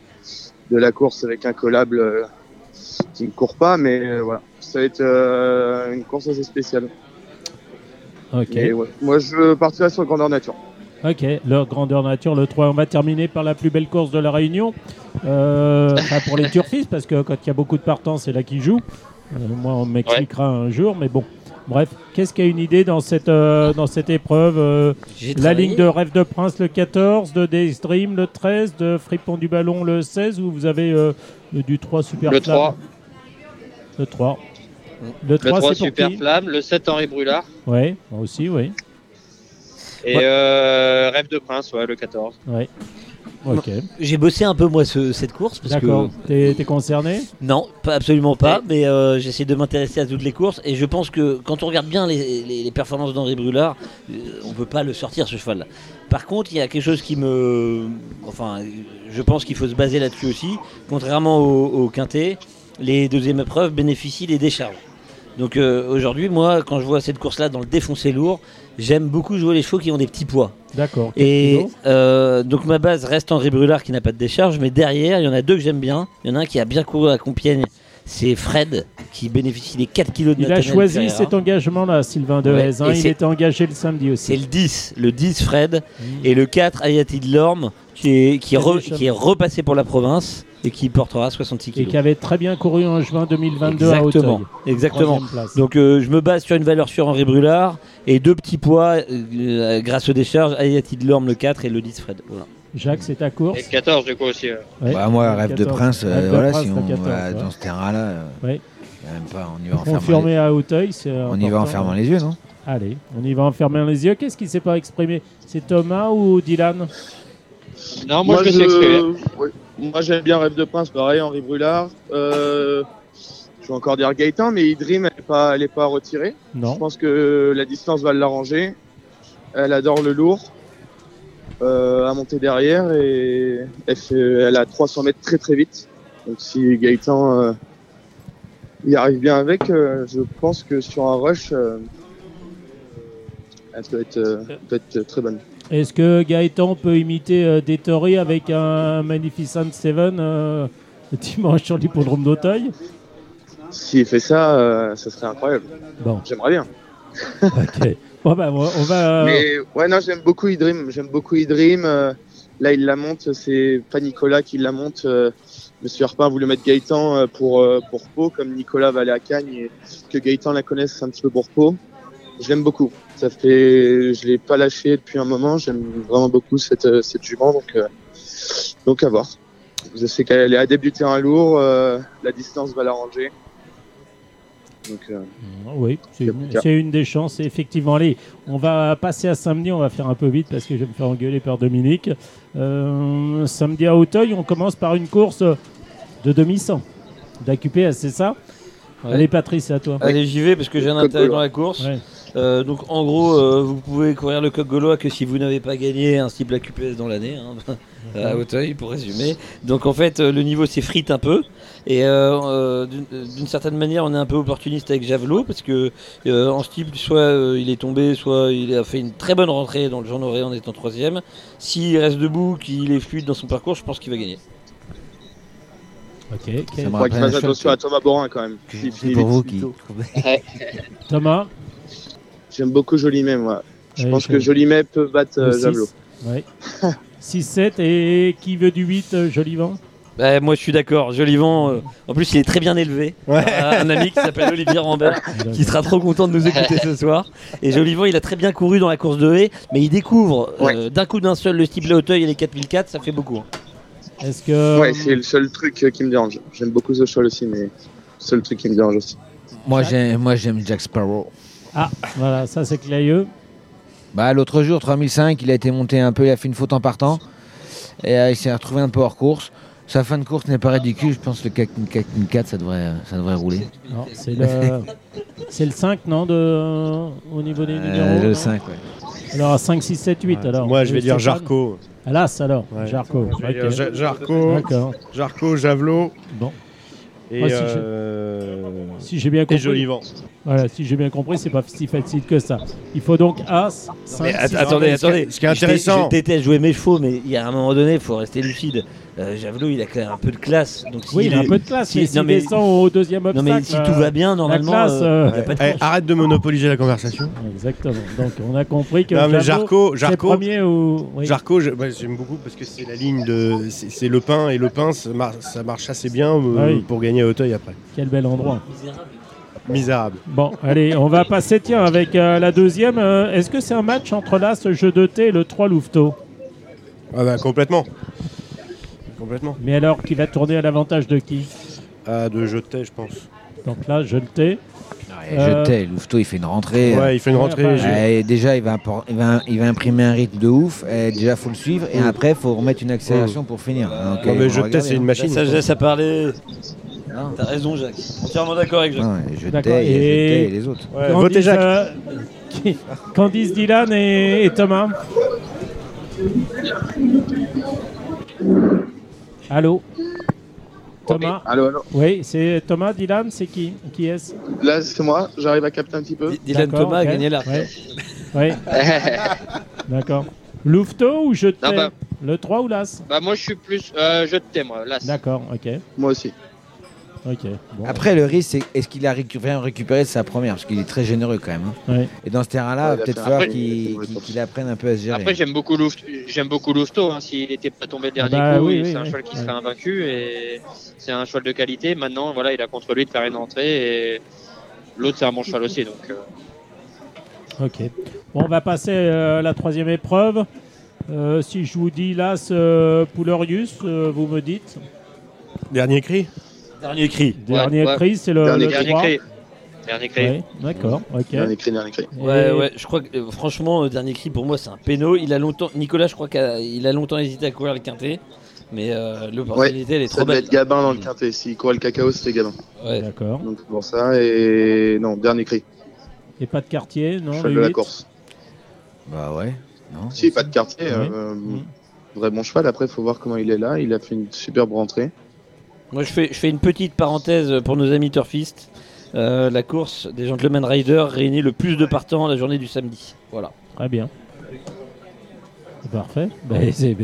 Speaker 5: de la course avec un collable qui ne court pas, mais voilà, ça va être une course assez spéciale.
Speaker 2: Ok.
Speaker 5: Et ouais, moi, je partirai sur Grandeur Nature.
Speaker 2: Ok, leur grandeur nature, le 3. On va terminer par la plus belle course de la Réunion. Euh, enfin, pour les turfistes, parce que quand il y a beaucoup de partants, c'est là qu'ils jouent. Euh, moi, on m'expliquera un jour, mais bon. Bref, qu'est-ce qu'il y a une idée dans cette, euh, dans cette épreuve euh, La
Speaker 3: travaillé-
Speaker 2: ligne de Rêve de Prince le 14, de Daystream le 13, de Fripon du Ballon le 16, ou vous avez euh, du 3 Super
Speaker 4: Le
Speaker 2: Flamme?
Speaker 4: 3,
Speaker 2: Le 3. Le
Speaker 4: le
Speaker 2: 3,
Speaker 4: 3
Speaker 2: c'est pour
Speaker 4: Super Flamme, le 7 Henri Brulard
Speaker 2: Ouais, moi aussi, oui.
Speaker 4: et
Speaker 3: Ouais.
Speaker 4: euh, Rêve de Prince, ouais, le 14.
Speaker 2: Ouais. Ok,
Speaker 3: J'ai bossé un peu moi ce- cette course parce que
Speaker 2: d'accord. T'es t'es concerné?
Speaker 3: Non, pas, absolument pas, mais euh, j'essaie de m'intéresser à toutes les courses et je pense que quand on regarde bien les, les- les performances d'Henri Brulard, euh, on ne peut pas le sortir ce cheval-là. Par contre, il y a quelque chose qui me... Enfin, je pense qu'il faut se baser là-dessus aussi. Contrairement au, au quintet, les deuxièmes épreuves bénéficient des décharges. Donc euh, aujourd'hui, moi, quand je vois cette course-là dans le défoncé lourd, j'aime beaucoup jouer les chevaux qui ont des petits poids.
Speaker 2: D'accord.
Speaker 3: Et euh, donc ma base reste Henri Brulard qui n'a pas de décharge, mais derrière il y en a deux que j'aime bien. Il y en a un qui a bien couru à Compiègne, c'est Fred qui bénéficie des 4 kilos de
Speaker 2: Il a choisi
Speaker 3: Ferreira.
Speaker 2: cet engagement-là, Sylvain
Speaker 3: Ouais,
Speaker 2: Dehaze. hein.
Speaker 3: et
Speaker 2: Il
Speaker 3: c'est-
Speaker 2: était engagé le samedi
Speaker 3: C'est
Speaker 2: aussi.
Speaker 3: le 10, le 10 Fred,
Speaker 2: Mmh.
Speaker 3: et le 4 Ayati de Lorme qui est, qui, est re-
Speaker 2: Quel
Speaker 3: qui est repassé pour la province et qui portera 66
Speaker 2: Et
Speaker 3: kilos.
Speaker 2: qui avait très bien couru en juin 2022 à
Speaker 3: Exactement,
Speaker 2: Auteuil.
Speaker 3: exactement. Donc euh, je me base sur une valeur sur Henri Brulard et deux petits poids euh, grâce aux décharges, Ayati de Lorme le 4 et le 10 Fred. Voilà.
Speaker 2: Jacques, c'est ta course.
Speaker 4: Et le 14 du coup aussi. ouais.
Speaker 2: Ouais.
Speaker 6: Bah, moi, rêve de
Speaker 2: 14.
Speaker 6: prince, euh,
Speaker 2: Rêve de
Speaker 6: voilà,
Speaker 2: Prince,
Speaker 6: si on
Speaker 2: 14,
Speaker 6: va
Speaker 2: ouais.
Speaker 6: dans ce terrain-là, euh, même pas, on y va en fermant,
Speaker 2: Confirmé à Auteuil, c'est
Speaker 6: les... on y va en fermant les yeux, non?
Speaker 2: Allez, on y va en fermant les yeux. Qu'est-ce qui s'est pas exprimé? C'est Thomas ou Dylan?
Speaker 4: Non, moi, je me suis exprimé.
Speaker 5: ouais. Moi, j'aime bien Rêve de Prince, pareil, Henri Brulard. Euh, je vais encore dire Gaëtan, mais Idrim, elle n'est pas, elle est pas retirée. Je
Speaker 2: Non.
Speaker 5: pense que la distance va l'arranger. Elle adore le lourd. Euh, à monter derrière et elle, fait, elle a 300 mètres très très vite. Donc si Gaëtan euh, y arrive bien avec, euh, je pense que sur un rush, euh, elle peut être, peut être très bonne.
Speaker 2: Est-ce que Gaëtan peut imiter Détory avec un Magnificent Seven <laughs> dimanche sur l'hippodrome d'Auteuil?
Speaker 5: S'il fait ça, ça serait incroyable.
Speaker 2: Bon,
Speaker 5: J'aimerais bien.
Speaker 2: Ok. Bon, bah, on va.
Speaker 5: Mais ouais, non, j'aime beaucoup Idream. J'aime beaucoup Idream. Euh, là, il la monte. C'est pas Nicolas qui la monte. Euh, Monsieur Harpin voulu mettre Gaëtan euh, pour, euh, pour Pau, comme Nicolas va aller à Cagnes et que Gaëtan la connaisse un petit peu pour Pau. Je l'aime beaucoup. Ça fait, je l'ai pas lâché depuis un moment. J'aime vraiment beaucoup cette, euh, cette jument. Donc, euh, donc à voir. Je sais qu'elle est à débuter un lourd. euh, la distance va l'arranger. Donc, euh,
Speaker 2: Oui, c'est une, des chances, effectivement. Allez, on va passer à samedi, on va faire un peu vite parce que je vais me faire engueuler par Dominique. Euh, samedi à Hauteuil, on commence par une course de demi-100 d'AQPS, c'est ça?
Speaker 3: Ouais.
Speaker 2: Allez Patrice, c'est à toi.
Speaker 3: Allez, j'y vais parce que j'ai un intérêt dans la course.
Speaker 2: Ouais.
Speaker 3: Euh, donc en gros, euh, vous pouvez courir le coq gaulois que si vous n'avez pas gagné un cible AQPS dans l'année, hein, <laughs> à Hauteuil pour résumer. Donc en fait, euh, le niveau s'effrite un peu. Et euh, euh, d'une d'une certaine manière, on est un peu opportuniste avec Javelot parce que euh, en style, soit euh, il est tombé, soit il a fait une très bonne rentrée dans le Jean Noré en étant troisième. S'il reste debout, qu'il est fluide dans son parcours, je pense qu'il va gagner.
Speaker 2: Ok,
Speaker 6: me
Speaker 5: faut qu'il fasse attention à Thomas Borin quand même. finit
Speaker 6: pour vous qui. <laughs>
Speaker 2: Thomas
Speaker 5: J'aime beaucoup Jolimet, moi. Je
Speaker 2: Ouais,
Speaker 5: pense que Jolimet peut battre
Speaker 2: le
Speaker 5: euh. Javelot.
Speaker 2: Ouais. <laughs> 6-7 et qui veut du 8, euh, Jolivant
Speaker 3: Bah, moi je suis d'accord, Jolivant, euh, en plus il est très bien élevé.
Speaker 7: Ouais.
Speaker 3: Euh, un ami qui s'appelle Olivier Rambert, <laughs> qui sera trop content de nous écouter ce soir. Et Jolivant, il a très bien couru dans la course de haie, mais il découvre euh, d'un coup d'un seul le style Hauteuil et les 4004, ça fait beaucoup. hein.
Speaker 2: Est-ce que.
Speaker 5: Ouais, c'est le seul truc euh, qui me dérange. J'aime beaucoup The Shoal aussi, mais c'est le seul truc qui me dérange aussi.
Speaker 6: Moi, j'aime, moi, j'aime Jack Sparrow.
Speaker 2: Ah, voilà, ça c'est Clayeux.
Speaker 6: Bah, l'autre jour, 3005, il a été monté un peu, il a fait une faute en partant. Et euh, il s'est retrouvé un peu hors course. Sa fin de course n'est pas ridicule. Je pense que le 4004, ça devrait, ça devrait rouler.
Speaker 2: Non, c'est le, c'est le 5, non, de, au niveau des
Speaker 6: Euh,
Speaker 2: numéros
Speaker 6: le
Speaker 2: non?
Speaker 6: 5, ouais.
Speaker 2: Alors, 5, 6, 7, 8,
Speaker 7: Ouais.
Speaker 2: alors.
Speaker 7: Moi, je vais dire Jarco.
Speaker 2: Alas, alors.
Speaker 7: Ouais.
Speaker 2: Jarco.
Speaker 7: Je vais
Speaker 2: ok.
Speaker 7: dire Ja- Jarco. Jarco, Javelot
Speaker 2: Bon,
Speaker 7: et,
Speaker 2: Moi, si je-
Speaker 7: euh,
Speaker 2: j'ai bien
Speaker 7: et
Speaker 2: compris.
Speaker 7: Jolivant.
Speaker 2: Voilà, si j'ai bien compris, c'est pas si facile que ça. Il faut donc As, 5,
Speaker 3: Mais att-
Speaker 2: 6,
Speaker 3: attendez, attendez.
Speaker 7: ce qui est
Speaker 3: Je
Speaker 7: intéressant-
Speaker 3: Je déteste jouer mes chevaux, mais il y a un moment donné, il faut rester lucide. Euh, Javelot, il a quand même un peu de classe. Donc
Speaker 2: Oui, il a un peu de classe,
Speaker 3: si-
Speaker 2: mais s'il
Speaker 3: non, mais-
Speaker 2: descend au deuxième
Speaker 3: Non,
Speaker 2: obstacle.
Speaker 3: mais si tout va bien, normalement,
Speaker 2: classe,
Speaker 3: euh,
Speaker 2: euh,
Speaker 3: pas de
Speaker 7: Eh, arrête de monopoliser la conversation.
Speaker 2: Exactement. Donc, on a compris que
Speaker 7: Non, mais Jarco,
Speaker 2: c'est
Speaker 7: Jarco,
Speaker 2: premier ou. oui.
Speaker 7: Jarco, je- j'aime beaucoup parce que c'est la ligne de, c'est le pain et le pain, ça, mar- ça marche assez bien euh,
Speaker 2: Ah oui.
Speaker 7: pour gagner à Hauteuil après.
Speaker 2: Quel bel endroit.
Speaker 7: Misérable.
Speaker 2: Bon, allez, on va passer, tiens, avec euh, la deuxième. Euh, Est-ce que c'est un match entre là, ce jeu de thé et le 3 Louveteau?
Speaker 7: Ah bah complètement. Complètement.
Speaker 2: Mais alors, qui va tourner à l'avantage de qui?
Speaker 7: Ah, de jeter, je pense.
Speaker 2: Donc là, je le thé.
Speaker 6: Et
Speaker 2: Euh,
Speaker 6: Louveteau, il fait une rentrée.
Speaker 7: Ouais, il fait une rentrée.
Speaker 6: et déjà, il va, appor- il, va, il va imprimer un rythme de ouf. Et déjà, faut le suivre. Et après, il faut remettre une accélération pour finir. Donc,
Speaker 7: Non
Speaker 6: euh,
Speaker 7: mais
Speaker 6: regarder,
Speaker 7: c'est une machine.
Speaker 3: Ça, ça, ça parlait.
Speaker 6: Non.
Speaker 3: T'as raison, Jacques. Entièrement d'accord avec Jacques.
Speaker 6: Non, et
Speaker 2: D'accord,
Speaker 6: a
Speaker 2: et-
Speaker 6: les autres.
Speaker 7: Ouais,
Speaker 2: Candice,
Speaker 7: votez Jacques.
Speaker 2: euh, qui- Candice Dylan et, et Thomas. Allô? Thomas?
Speaker 5: Allô, allô.
Speaker 2: Oui, c'est Thomas Dylan, c'est qui? Qui est-ce?
Speaker 5: Là, c'est moi. J'arrive à capter un petit peu.
Speaker 3: D- Dylan
Speaker 2: D'accord,
Speaker 3: Thomas
Speaker 2: ok.
Speaker 3: a gagné la
Speaker 2: Ouais. Oui, <laughs> d'accord. Louveteau ou je te
Speaker 4: Non, bah.
Speaker 2: Le 3 ou l'As?
Speaker 4: Bah moi je suis plus euh, je t'aime moi là.
Speaker 2: D'accord, ok.
Speaker 5: Moi aussi.
Speaker 2: Ok. Bon.
Speaker 6: Après, le risque, c'est est-ce qu'il a récupéré, récupéré de sa première Parce qu'il est très généreux quand même. hein.
Speaker 2: Ouais.
Speaker 6: Et dans ce terrain-là,
Speaker 5: Ouais,
Speaker 6: peut-être falloir qu'il apprenne un peu à se gérer.
Speaker 4: Après j'aime beaucoup j'aime beaucoup Louveteau hein. s'il n'était pas tombé le dernier
Speaker 2: bah
Speaker 4: coup,
Speaker 2: oui, oui,
Speaker 4: c'est un cheval qui serait invaincu et c'est un cheval de qualité. Maintenant voilà, il a contre lui de faire une entrée et l'autre c'est un bon cheval aussi donc euh,
Speaker 2: Ok. Bon, on va passer euh, à la troisième épreuve. Euh, si je vous dis l'As euh, Poulerius, euh, vous me dites.
Speaker 7: Dernier cri?
Speaker 3: Dernier cri.
Speaker 2: Dernier
Speaker 4: ouais.
Speaker 2: cri, c'est le,
Speaker 5: Dernier
Speaker 2: le
Speaker 4: dernier
Speaker 2: 3.
Speaker 4: cri. Dernier cri.
Speaker 2: Ouais, D'accord, ok.
Speaker 5: Dernier cri, dernier cri.
Speaker 3: Ouais,
Speaker 2: Et-
Speaker 3: ouais, je crois que euh, franchement, euh, dernier cri pour moi c'est un péno. Il a longtemps, Nicolas, je crois qu'il a longtemps hésité à courir le quintet, mais euh, l'opportunité elle est
Speaker 5: Ça
Speaker 3: trop
Speaker 5: devait
Speaker 3: belle.
Speaker 5: être Gabin dans le quintet. S'il courait le cacao, c'était Gabin.
Speaker 3: Ouais.
Speaker 2: D'accord.
Speaker 5: Donc c'est pour ça. Et non, dernier cri.
Speaker 2: Et pas de quartier, non
Speaker 5: cheval
Speaker 2: le
Speaker 5: de la
Speaker 2: huit
Speaker 5: course.
Speaker 6: Bah ouais. Non.
Speaker 5: Si, pas de quartier.
Speaker 2: Ouais.
Speaker 5: euh,
Speaker 2: Mm.
Speaker 5: Vrai bon cheval. Après, faut voir comment il est là. Il a fait une superbe rentrée.
Speaker 3: Moi, je fais, je fais une petite parenthèse pour nos amis turfistes. Euh, la course des Gentleman Riders réunit le plus de partants la journée du samedi. Voilà.
Speaker 2: Très bien. Parfait. C'est-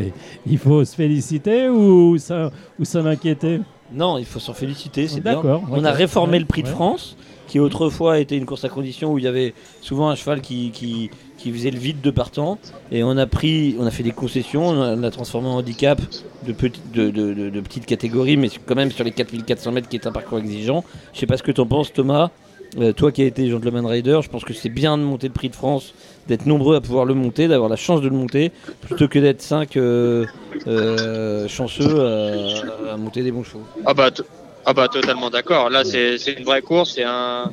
Speaker 2: il faut se féliciter ou s'en inquiéter?
Speaker 3: Non, il faut s'en féliciter, c'est bien.
Speaker 2: D'accord.
Speaker 3: On a réformé
Speaker 2: Ouais,
Speaker 3: le prix de. France, qui autrefois était une course à condition où il y avait souvent un cheval qui, faisait le vide de partant. Et on a pris, on a fait des concessions, on l'a transformé en handicap de, petit- de, de, de- de petite catégorie, mais quand même sur les 4400 mètres qui est un parcours exigeant. Je sais pas ce que tu en penses, Thomas. Euh, toi qui as été gentleman rider, je pense que c'est bien de monter le prix de France, d'être nombreux à pouvoir le monter, d'avoir la chance de le monter, plutôt que d'être 5 chanceux à, monter des bons chevaux.
Speaker 4: Ah bah, ah bah totalement d'accord. Là, c'est c'est une vraie course. C'est un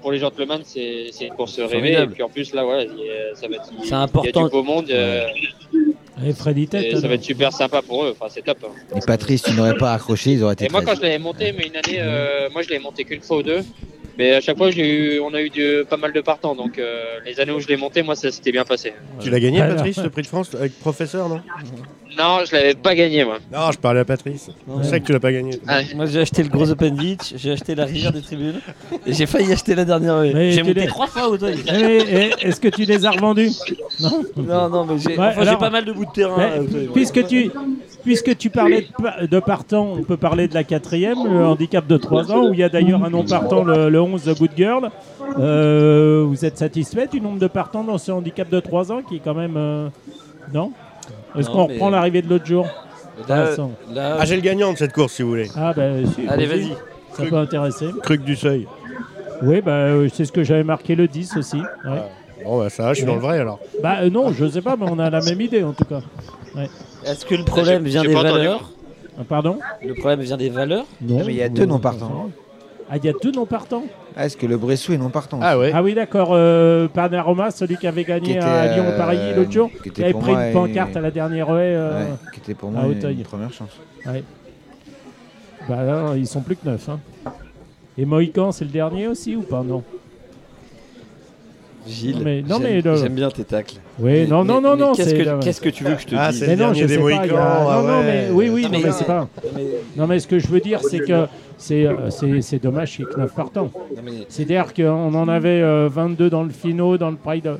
Speaker 4: pour les gentlemen, c'est c'est une course rêvée. Et puis en plus là, voilà, a- ça va être.
Speaker 3: C'est
Speaker 4: Il y a
Speaker 3: important.
Speaker 4: du beau monde. euh,
Speaker 2: Et Freddy Tête,
Speaker 4: et ça va être super sympa pour eux. Enfin, c'est top. hein.
Speaker 6: Et Patrice, tu n'aurais pas accroché, ils auraient été
Speaker 4: Et moi,
Speaker 6: 13.
Speaker 4: quand je l'avais monté, mais une année, euh, moi, je l'ai monté qu'une fois ou deux. Mais à chaque fois, j'ai eu, on a eu pas mal de partants. Donc, euh, les années où je l'ai monté, moi, ça s'était bien passé.
Speaker 7: Tu l'as gagné. Patrice, le prix de France avec professeur, non?
Speaker 4: Non, je l'avais pas gagné, moi.
Speaker 7: Non, je parlais à Patrice.
Speaker 3: Ouais.
Speaker 7: Je sais que tu l'as pas gagné.
Speaker 4: Ah,
Speaker 3: Moi j'ai acheté le gros Open Beach, j'ai acheté la rivière des tribunes et j'ai failli acheter la dernière.
Speaker 2: Mais
Speaker 3: J'ai
Speaker 2: tu
Speaker 3: monté trois fois au toy.
Speaker 2: Eh, eh, Est-ce que tu les as revendus Non
Speaker 3: Non, non, mais j'ai
Speaker 2: Ouais,
Speaker 3: enfin, j'ai
Speaker 2: alors-
Speaker 3: pas mal de bouts de terrain.
Speaker 2: Mais,
Speaker 3: euh, au toy, ouais.
Speaker 2: puisque, tu, puisque tu parlais de, pa- de partant, on peut parler de la quatrième, le handicap de 3 ans, où il y a d'ailleurs un non partant, le, le 11 Good Girl. Euh, vous êtes satisfait du nombre de partants dans ce handicap de 3 ans qui est quand même. euh, non? Est-ce qu'on
Speaker 3: mais-
Speaker 2: reprend l'arrivée de l'autre jour
Speaker 3: Là,
Speaker 2: Vincent.
Speaker 3: là-
Speaker 7: Ah, j'ai le gagnant de cette course, si vous voulez.
Speaker 2: Ah, ben si.
Speaker 3: allez, vas-y.
Speaker 2: Ça peut intéresser.
Speaker 7: Truc du seuil.
Speaker 2: Oui, bah, euh, c'est ce que j'avais marqué le 10 aussi. ouais.
Speaker 7: Bon, bah ça va, je suis dans le vrai alors.
Speaker 2: Bah euh, non, je sais pas, mais on a la même idée en tout cas.
Speaker 3: Est-ce que le problème
Speaker 4: J'ai-
Speaker 3: vient
Speaker 4: j'ai
Speaker 3: des
Speaker 4: pas entendu.
Speaker 3: valeurs?
Speaker 2: Ah, pardon?
Speaker 3: Le problème vient des valeurs?
Speaker 2: Non.
Speaker 6: Ah, mais il y a deux non partants.
Speaker 2: Ah, il y a deux non partants
Speaker 6: Ah, est-ce que le Bressou est non partant
Speaker 7: Ah ouais.
Speaker 2: Ah oui, d'accord. Euh, Panorama, celui qui avait
Speaker 6: Qui
Speaker 2: gagné
Speaker 6: était,
Speaker 2: à Lyon
Speaker 6: euh,
Speaker 2: Paris l'autre jour,
Speaker 6: qui
Speaker 2: avait pris une
Speaker 6: et-
Speaker 2: pancarte à la dernière haie. euh,
Speaker 6: Ouais, qui était pour moi
Speaker 2: à
Speaker 6: une, première chance.
Speaker 2: Bah là, ils sont plus que neuf. hein. Et Mohican, c'est le dernier aussi ou pas? Non.
Speaker 3: Gilles,
Speaker 2: Non, mais- non,
Speaker 3: j'aime-
Speaker 2: mais le-
Speaker 3: j'aime bien tes tacles.
Speaker 2: Oui,
Speaker 3: Mais-
Speaker 2: non, non,
Speaker 3: mais-
Speaker 2: non,
Speaker 3: mais
Speaker 2: non.
Speaker 3: Qu'est-ce que, qu'est-ce que tu veux que je te
Speaker 7: Ah,
Speaker 3: dise
Speaker 7: c'est
Speaker 2: Mais
Speaker 7: le
Speaker 2: non,
Speaker 7: dernier
Speaker 2: je
Speaker 7: des
Speaker 2: sais pas. y a-
Speaker 7: Mohicans, ah
Speaker 2: Non, non, mais oui, oui,
Speaker 3: Non,
Speaker 2: non,
Speaker 3: mais-
Speaker 2: c'est pas.
Speaker 3: Mais-
Speaker 2: Non, mais ce que je veux dire, c'est que c'est euh, c'est c'est dommage qu'il y ait que 9 partants.
Speaker 3: non, mais-
Speaker 2: C'est-à-dire qu'on en avait euh, 22 dans le finaux, dans le Pride.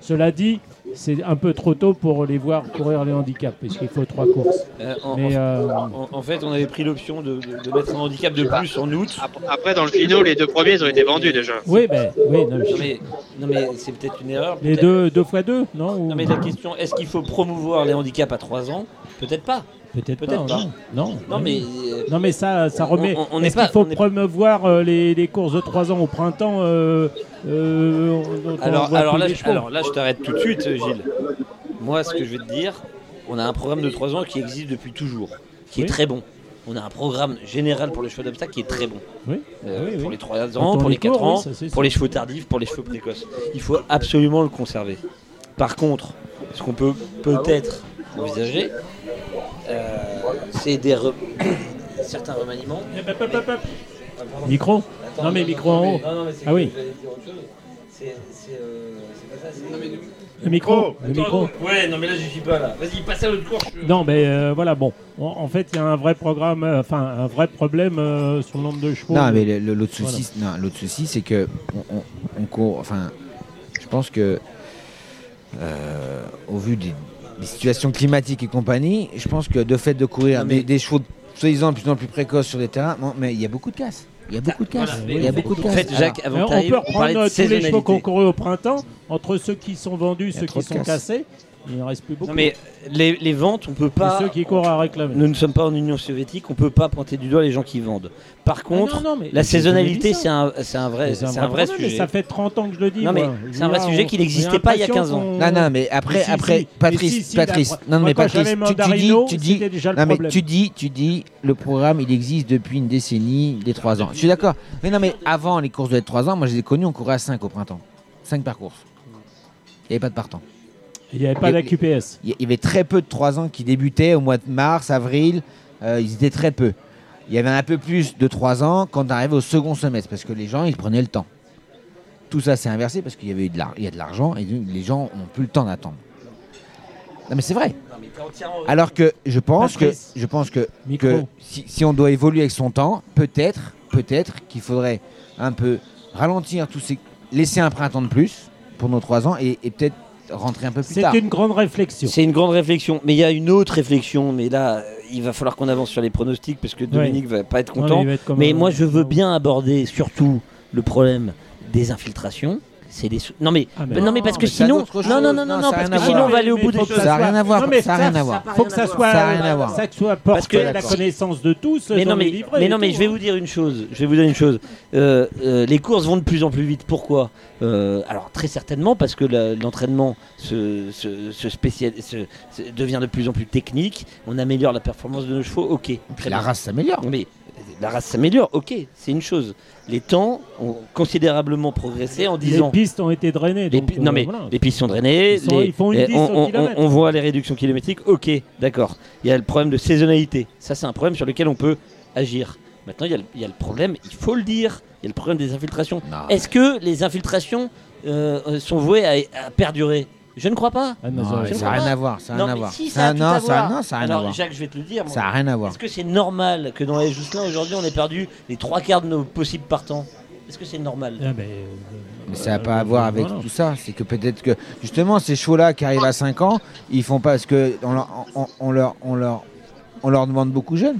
Speaker 2: Cela dit, c'est un peu trop tôt pour les voir courir les handicaps, puisqu'il faut trois courses.
Speaker 3: euh, en,
Speaker 2: Mais euh,
Speaker 3: en- en fait, on avait pris l'option de, de- de mettre un handicap de plus en août.
Speaker 4: Ap- Après, dans le finaux, les deux premiers, ils ont été vendus déjà.
Speaker 2: oui, ben, oui, non,
Speaker 3: Non
Speaker 2: je-
Speaker 3: mais, non, mais c'est peut-être une erreur.
Speaker 2: les deux, deux fois deux, non ou-
Speaker 3: Non mais la question, est-ce qu'il faut promouvoir les handicaps à 3 ans? Peut-être pas.
Speaker 2: Peut-être
Speaker 3: peut-être
Speaker 2: pas.
Speaker 3: pas.
Speaker 2: Non, non,
Speaker 3: Non mais euh,
Speaker 2: Non, mais ça, ça
Speaker 3: On-
Speaker 2: remet.
Speaker 3: on- on n'est
Speaker 2: Est-ce
Speaker 3: pas-
Speaker 2: qu'il faut
Speaker 3: on
Speaker 2: promouvoir euh, les, les courses de 3 ans au printemps euh, euh,
Speaker 3: alors, alors, là, je- alors là, je t'arrête tout de suite, Gilles. Moi, ce que je vais te dire, on a un programme de 3 ans qui existe depuis toujours, qui
Speaker 2: Oui.
Speaker 3: est très bon. On a un programme général pour les chevaux d'obstacle qui est très bon.
Speaker 2: Oui.
Speaker 3: Euh,
Speaker 2: Oui, oui.
Speaker 3: Pour les 3
Speaker 2: Quand
Speaker 3: ans,
Speaker 2: on
Speaker 3: pour les
Speaker 2: les court,
Speaker 3: 4 ans,
Speaker 2: oui, ça, c'est
Speaker 3: pour les chevaux tardifs, pour les chevaux précoces. Il faut absolument le conserver. Par contre, ce qu'on peut peut-être envisager, c'est des re- <coughs> certains remaniements.
Speaker 2: Hop, hop, hop, hop. Micro
Speaker 3: Attends,
Speaker 2: Non, mais micro en haut.
Speaker 3: Non, non, mais c'est
Speaker 2: Ah oui.
Speaker 3: C'est euh, pas ça,
Speaker 2: Le micro Le micro
Speaker 3: Ouais, non, mais là, je suis pas là. Vas-y, passe à l'autre course. je-
Speaker 2: Non, mais euh, voilà, bon. En, en fait, il y a un vrai programme, euh, enfin, un vrai problème euh, sur le nombre de chevaux.
Speaker 6: Non, mais l'autre souci, non, l'autre souci, c'est que on, on- on court. Enfin, je pense que euh, au vu des, des situations climatiques et compagnie, je pense que de fait de courir
Speaker 3: Non, mais-
Speaker 6: des, des chevaux soi-disant de plus en plus précoces sur des terrains, non, mais il y a beaucoup de casse. Il y a beaucoup de casse.
Speaker 3: Voilà,
Speaker 6: il y a beaucoup de
Speaker 3: En
Speaker 6: casse.
Speaker 3: fait, Jacques,
Speaker 2: Mais
Speaker 3: avant
Speaker 2: on peut reprendre
Speaker 3: de
Speaker 2: tous les chevaux courait au printemps, entre ceux qui sont vendus, ceux qui sont
Speaker 6: casse.
Speaker 2: cassés, il ne reste plus beaucoup.
Speaker 3: Non, mais les, les ventes, on peut
Speaker 2: Et
Speaker 3: pas.
Speaker 2: ceux qui courent à réclamer.
Speaker 3: Nous ne sommes pas en Union soviétique, on peut pas pointer du doigt les gens qui vendent. Par contre,
Speaker 2: Ah non, non, mais
Speaker 3: la saisonnalité, c'est un, c'est un vrai, c'est un vrai
Speaker 2: problème, mais
Speaker 3: sujet.
Speaker 2: ça fait 30 ans que je le dis.
Speaker 3: Non, mais
Speaker 2: moi.
Speaker 3: c'est un vrai sujet qui n'existait pas il y a
Speaker 2: l'impression
Speaker 3: 15 ans.
Speaker 6: Non, non, mais après,
Speaker 2: si,
Speaker 6: après,
Speaker 2: si.
Speaker 6: Patrice,
Speaker 2: Mais si, si,
Speaker 6: Patrice, non, mais Patrice, tu, tu dis, tu dis,
Speaker 2: c'était déjà le
Speaker 6: non, mais
Speaker 2: problème.
Speaker 6: tu dis, tu dis, le programme, il existe depuis une décennie, des 3 ans. Je suis d'accord. Mais non, mais avant les courses de 3 ans, moi, je les ai connues, on courait à 5 au printemps. 5 par course. Il n'y avait pas de partant.
Speaker 2: Il n'y avait pas d'AQPS.
Speaker 6: Il y avait très peu de 3 ans qui débutaient au mois de mars, avril. euh, ils étaient très peu. Il y avait un peu plus de 3 ans quand on arrivait au second semestre parce que les gens, ils prenaient le temps. Tout ça s'est inversé parce qu'il y avait eu de l'ar- il y a de l'argent et donc les gens n'ont plus le temps d'attendre. Non mais c'est vrai.
Speaker 3: Non, mais
Speaker 6: Alors que je pense que je pense que, si, si on doit évoluer avec son temps, peut-être peut-être qu'il faudrait un peu ralentir tous ces laisser un printemps de plus pour nos 3 ans et, et peut-être rentrer un peu plus
Speaker 2: C'est une grande réflexion.
Speaker 3: C'est une grande réflexion, mais il y a une autre réflexion, mais là, il va falloir qu'on avance sur les pronostics parce que Dominique va pas être content.
Speaker 2: être
Speaker 3: Mais
Speaker 2: un-
Speaker 3: moi, je veux bien aborder surtout le problème des infiltrations. C'est des sou- non mais,
Speaker 2: Ah, mais-
Speaker 3: non mais parce que sinon non non non non, parce
Speaker 6: rien
Speaker 3: que
Speaker 6: à
Speaker 3: sinon
Speaker 6: voir.
Speaker 3: on va aller au bout choses.
Speaker 6: Ça a rien à voir.
Speaker 2: Non, mais
Speaker 6: Ça a
Speaker 2: ça,
Speaker 6: rien à voir.
Speaker 2: faut que ça soit,
Speaker 6: Ça rien à voir.
Speaker 2: ça que soit porté
Speaker 3: que-
Speaker 2: à la connaissance de tous.
Speaker 3: Mais non, mais, mais non, mais je vais
Speaker 2: hein.
Speaker 3: vous dire une chose. Je vais vous dire une chose. Euh, euh, les courses vont de plus en plus vite. Pourquoi? Euh, Alors très certainement parce que l'entraînement se, se, spécial- devient de plus en plus technique. On améliore la performance de nos chevaux. Ok.
Speaker 6: La race s'améliore.
Speaker 3: Mais la race s'améliore. Ok, c'est une chose. Les temps ont considérablement progressé en
Speaker 2: Les
Speaker 3: disant.
Speaker 2: pistes ont été drainées.
Speaker 3: Les,
Speaker 2: donc,
Speaker 3: pi-
Speaker 2: euh,
Speaker 3: non mais
Speaker 2: voilà.
Speaker 3: les pistes sont drainées,
Speaker 2: Ils sont-
Speaker 3: les-
Speaker 2: ils font une
Speaker 3: et
Speaker 2: 10
Speaker 3: on, on-
Speaker 2: kilomètre.
Speaker 3: on voit les réductions kilométriques, ok, d'accord. Il y a le problème de saisonnalité, ça c'est un problème sur lequel on peut agir. Maintenant il y, a le- il y a le problème, il faut le dire, il y a le problème des infiltrations.
Speaker 6: Non.
Speaker 3: Est-ce que les infiltrations euh, euh, sont vouées à, à perdurer? Je ne crois pas.
Speaker 2: Ah, non,
Speaker 6: Non,
Speaker 2: ça-
Speaker 3: je
Speaker 6: ça
Speaker 3: ne
Speaker 6: n'a rien à voir. Ça n'a rien à voir.
Speaker 3: si, ça,
Speaker 6: Ça-
Speaker 3: a tout
Speaker 6: non, ça- non, rien à
Speaker 3: Alors
Speaker 6: voir.
Speaker 3: Jacques, je vais te le dire. moi.
Speaker 6: Ça n'a rien à voir.
Speaker 3: Est-ce que c'est normal que dans les Jousselin aujourd'hui on ait perdu les trois quarts de nos possibles partants? Est-ce que c'est normal?
Speaker 2: Ah, euh,
Speaker 6: Mais ça n'a
Speaker 2: euh,
Speaker 6: pas à voir avec
Speaker 2: voilà.
Speaker 6: tout ça. C'est que peut-être que justement ces chevaux-là qui arrivent à 5 ans, ils font pas parce que on leur, on, on leur, on leur, on leur demande beaucoup jeunes.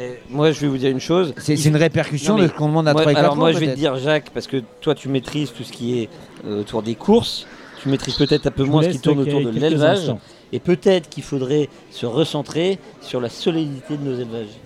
Speaker 3: Et Moi je vais vous dire une chose.
Speaker 6: C'est une répercussion
Speaker 3: Non,
Speaker 6: de ce qu'on demande à
Speaker 3: Moi-
Speaker 6: 3 et 4
Speaker 3: alors
Speaker 6: ans.
Speaker 3: moi je vais te dire Jacques, parce que toi tu maîtrises tout ce qui est euh, autour des courses, tu maîtrises peut-être un peu moins ce qui tourne autour de l'élevage, et peut-être qu'il faudrait se recentrer sur la solidité de nos élevages,